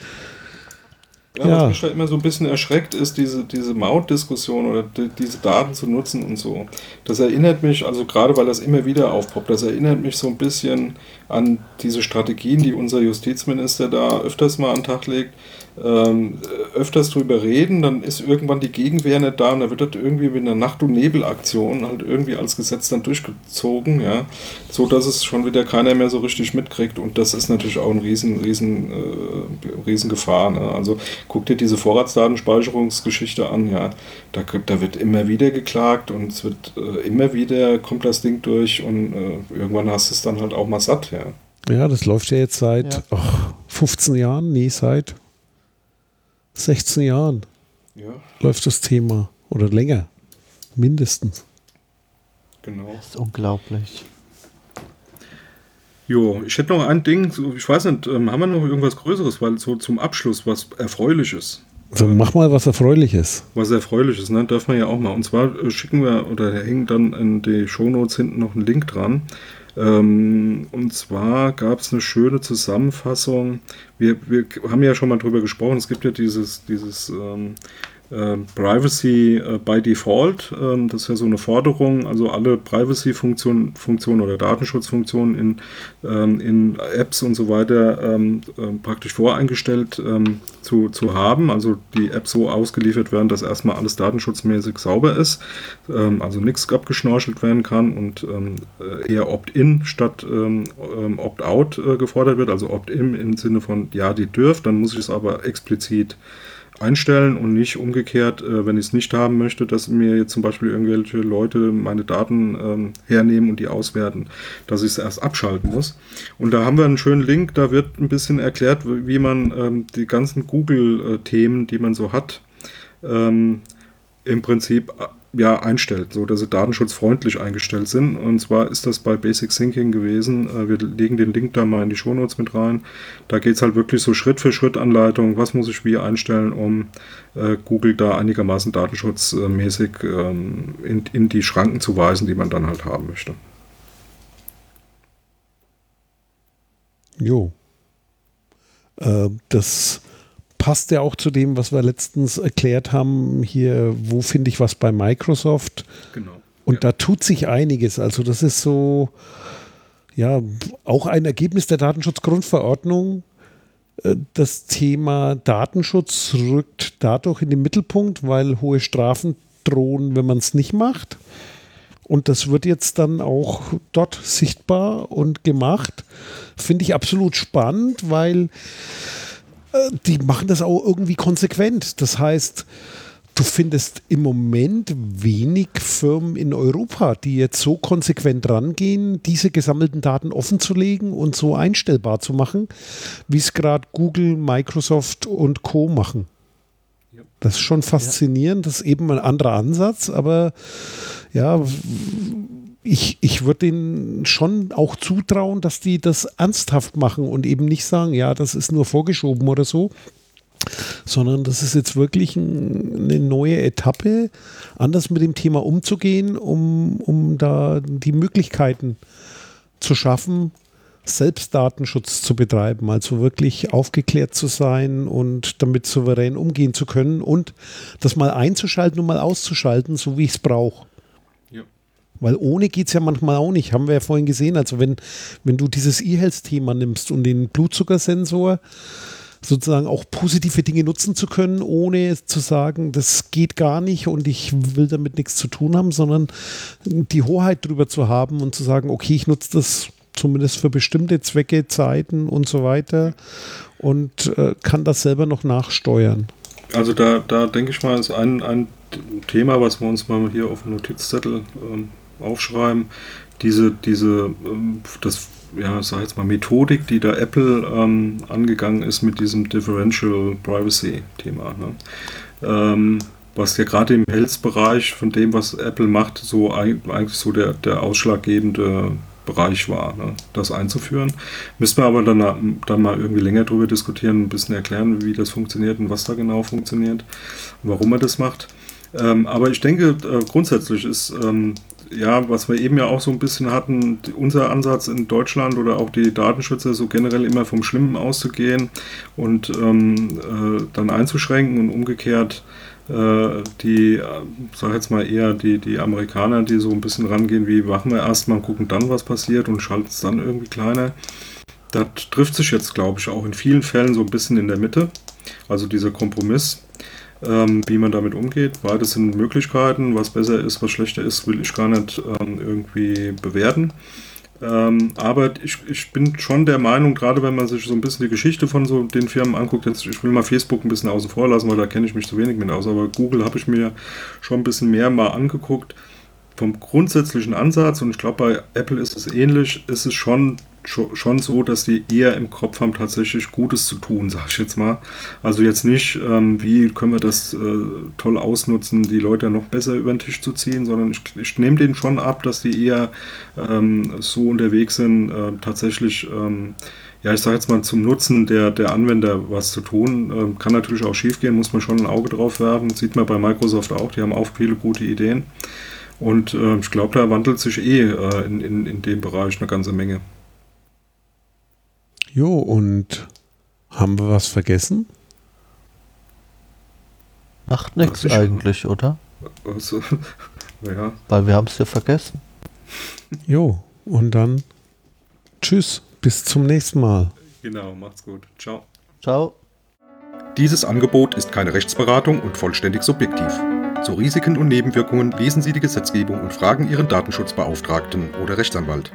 Ja,
Ja.
was mich da immer so ein bisschen erschreckt, ist diese, diese Mautdiskussion oder die, diese Daten zu nutzen und so. Das erinnert mich, also gerade weil das immer wieder aufpoppt, das erinnert mich so ein bisschen an diese Strategien, die unser Justizminister da öfters mal an den Tag legt. Ähm, öfters drüber reden, dann ist irgendwann die Gegenwehr nicht da und dann wird das irgendwie mit einer Nacht- und Nebelaktion halt irgendwie als Gesetz dann durchgezogen, ja, so dass es schon wieder keiner mehr so richtig mitkriegt und das ist natürlich auch ein riesen, riesen, äh, riesen Gefahr, ne? Also guck dir diese Vorratsdatenspeicherungsgeschichte an, ja, da, da wird immer wieder geklagt und es wird äh, immer wieder kommt das Ding durch und äh, irgendwann hast du es dann halt auch mal satt, ja.
ja, das läuft ja jetzt seit
Ja.
ach, 15 Jahren, nee, seit 16 Jahren
Ja,
läuft das Thema oder länger, mindestens.
genau.
Das ist unglaublich.
Jo, ich hätte noch ein Ding, so, ich weiß nicht, ähm, haben wir noch irgendwas Größeres, weil so zum Abschluss was Erfreuliches.
So, mach mal was Erfreuliches.
Was Erfreuliches, ne? Darf man ja auch mal. Und zwar äh, schicken wir, oder hängt dann in die Shownotes hinten noch ein Link dran. Ähm, und zwar gab es eine schöne Zusammenfassung. Wir, wir haben ja schon mal drüber gesprochen. Es gibt ja dieses, dieses ähm, äh, Privacy äh, by Default. Ähm, das ist ja so eine Forderung, also alle Privacy-Funktionen Funktionen oder Datenschutzfunktionen in, ähm, in Apps und so weiter ähm, praktisch voreingestellt ähm, zu, zu haben. Also die Apps so ausgeliefert werden, dass erstmal alles datenschutzmäßig sauber ist, ähm, also nichts abgeschnorchelt werden kann und ähm, äh, eher Opt-in statt Opt-out äh, gefordert wird. Also Opt-in im Sinne von, ja, die dürft, dann muss ich es aber explizit einstellen und nicht umgekehrt, äh, wenn ich es nicht haben möchte, dass mir jetzt zum Beispiel irgendwelche Leute meine Daten ähm, hernehmen und die auswerten, dass ich es erst abschalten muss. Und da haben wir einen schönen Link, da wird ein bisschen erklärt, wie man ähm, die ganzen Google-Themen, die man so hat, ähm, im Prinzip ja, einstellt, so dass sie datenschutzfreundlich eingestellt sind. Und zwar ist das bei Basic Thinking gewesen. Äh, wir legen den Link da mal in die Shownotes mit rein. Da geht es halt wirklich so Schritt für Schritt Anleitung, was muss ich wie einstellen, um äh, Google da einigermaßen datenschutzmäßig ähm, in, in die Schranken zu weisen, die man dann halt haben möchte.
Jo. Äh, das passt ja auch zu dem, was wir letztens erklärt haben, hier, wo finde ich was bei Microsoft.
Genau.
Und
ja.
da tut sich einiges. Also das ist so, ja, auch ein Ergebnis der Datenschutzgrundverordnung. Äh, das Thema Datenschutz rückt dadurch in den Mittelpunkt, weil hohe Strafen drohen, wenn man es nicht macht. Und das wird jetzt dann auch dort sichtbar und gemacht. Finde ich absolut spannend, weil die machen das auch irgendwie konsequent. Das heißt, du findest im Moment wenig Firmen in Europa, die jetzt so konsequent rangehen, diese gesammelten Daten offenzulegen und so einstellbar zu machen, wie es gerade Google, Microsoft und Co machen. Das ist schon faszinierend, das ist eben ein anderer Ansatz, aber ja, ich, ich würde denen schon auch zutrauen, dass die das ernsthaft machen und eben nicht sagen, ja, das ist nur vorgeschoben oder so, sondern das ist jetzt wirklich ein, eine neue Etappe, anders mit dem Thema umzugehen, um, um da die Möglichkeiten zu schaffen, selbst Datenschutz zu betreiben, also wirklich aufgeklärt zu sein und damit souverän umgehen zu können und das mal einzuschalten und mal auszuschalten, so wie ich es brauche. Weil ohne geht es ja manchmal auch nicht, haben wir ja vorhin gesehen. Also wenn, wenn du dieses E-Health-Thema nimmst und den Blutzuckersensor sozusagen auch positive Dinge nutzen zu können, ohne zu sagen, das geht gar nicht und ich will damit nichts zu tun haben, sondern die Hoheit drüber zu haben und zu sagen, okay, ich nutze das zumindest für bestimmte Zwecke, Zeiten und so weiter und äh, kann das selber noch nachsteuern.
Also da, da denke ich mal, ist ein, ein Thema, was wir uns mal hier auf dem Notizzettel ähm, aufschreiben, diese, diese, ähm, das, ja, sag jetzt mal, Methodik, die da Apple ähm, angegangen ist mit diesem Differential Privacy-Thema. Ne? Ähm, was ja gerade im Health-Bereich von dem, was Apple macht, so eigentlich so der, der ausschlaggebende Bereich war, ne, das einzuführen. Müssen wir aber dann, dann mal irgendwie länger drüber diskutieren, ein bisschen erklären, wie das funktioniert und was da genau funktioniert warum er das macht. Ähm, aber ich denke, äh, grundsätzlich ist ähm, ja, was wir eben ja auch so ein bisschen hatten, unser Ansatz in Deutschland oder auch die Datenschützer so generell immer vom Schlimmen auszugehen und ähm, äh, dann einzuschränken und umgekehrt äh, die, äh, sag jetzt mal eher die, die Amerikaner, die so ein bisschen rangehen, wie machen wir erstmal, gucken dann, was passiert und schalten es dann irgendwie kleiner. Das trifft sich jetzt, glaube ich, auch in vielen Fällen so ein bisschen in der Mitte. Also dieser Kompromiss. Ähm, wie man damit umgeht. Beides sind Möglichkeiten. Was besser ist, was schlechter ist, will ich gar nicht ähm, irgendwie bewerten. Ähm, aber ich, ich bin schon der Meinung, gerade wenn man sich so ein bisschen die Geschichte von so den Firmen anguckt, jetzt, ich will mal Facebook ein bisschen außen vor lassen, weil da kenne ich mich zu wenig mit aus, aber Google habe ich mir schon ein bisschen mehr mal angeguckt. Vom grundsätzlichen Ansatz, und ich glaube bei Apple ist es ähnlich, ist es schon scho- schon so, dass die eher im Kopf haben, tatsächlich Gutes zu tun, sag ich jetzt mal. Also jetzt nicht, ähm, wie können wir das äh, toll ausnutzen, die Leute noch besser über den Tisch zu ziehen, sondern ich, ich nehme denen schon ab, dass die eher ähm, so unterwegs sind, äh, tatsächlich, ähm, ja, ich sage jetzt mal zum Nutzen der, der Anwender was zu tun. Ähm, kann natürlich auch schief gehen, muss man schon ein Auge drauf werfen. Sieht man bei Microsoft auch, die haben auch viele gute Ideen. Und äh, ich glaube, da wandelt sich eh äh, in, in, in dem Bereich eine ganze Menge.
Jo, und haben wir was vergessen?
Macht nichts
sicher.
eigentlich, oder?
Also, ja,
Weil wir haben es ja vergessen.
Jo, und dann tschüss, bis zum nächsten Mal.
genau, macht's gut. Ciao.
Ciao.
Dieses Angebot ist keine Rechtsberatung und vollständig subjektiv. Zu Risiken und Nebenwirkungen lesen Sie die Gesetzgebung und fragen Ihren Datenschutzbeauftragten oder Rechtsanwalt.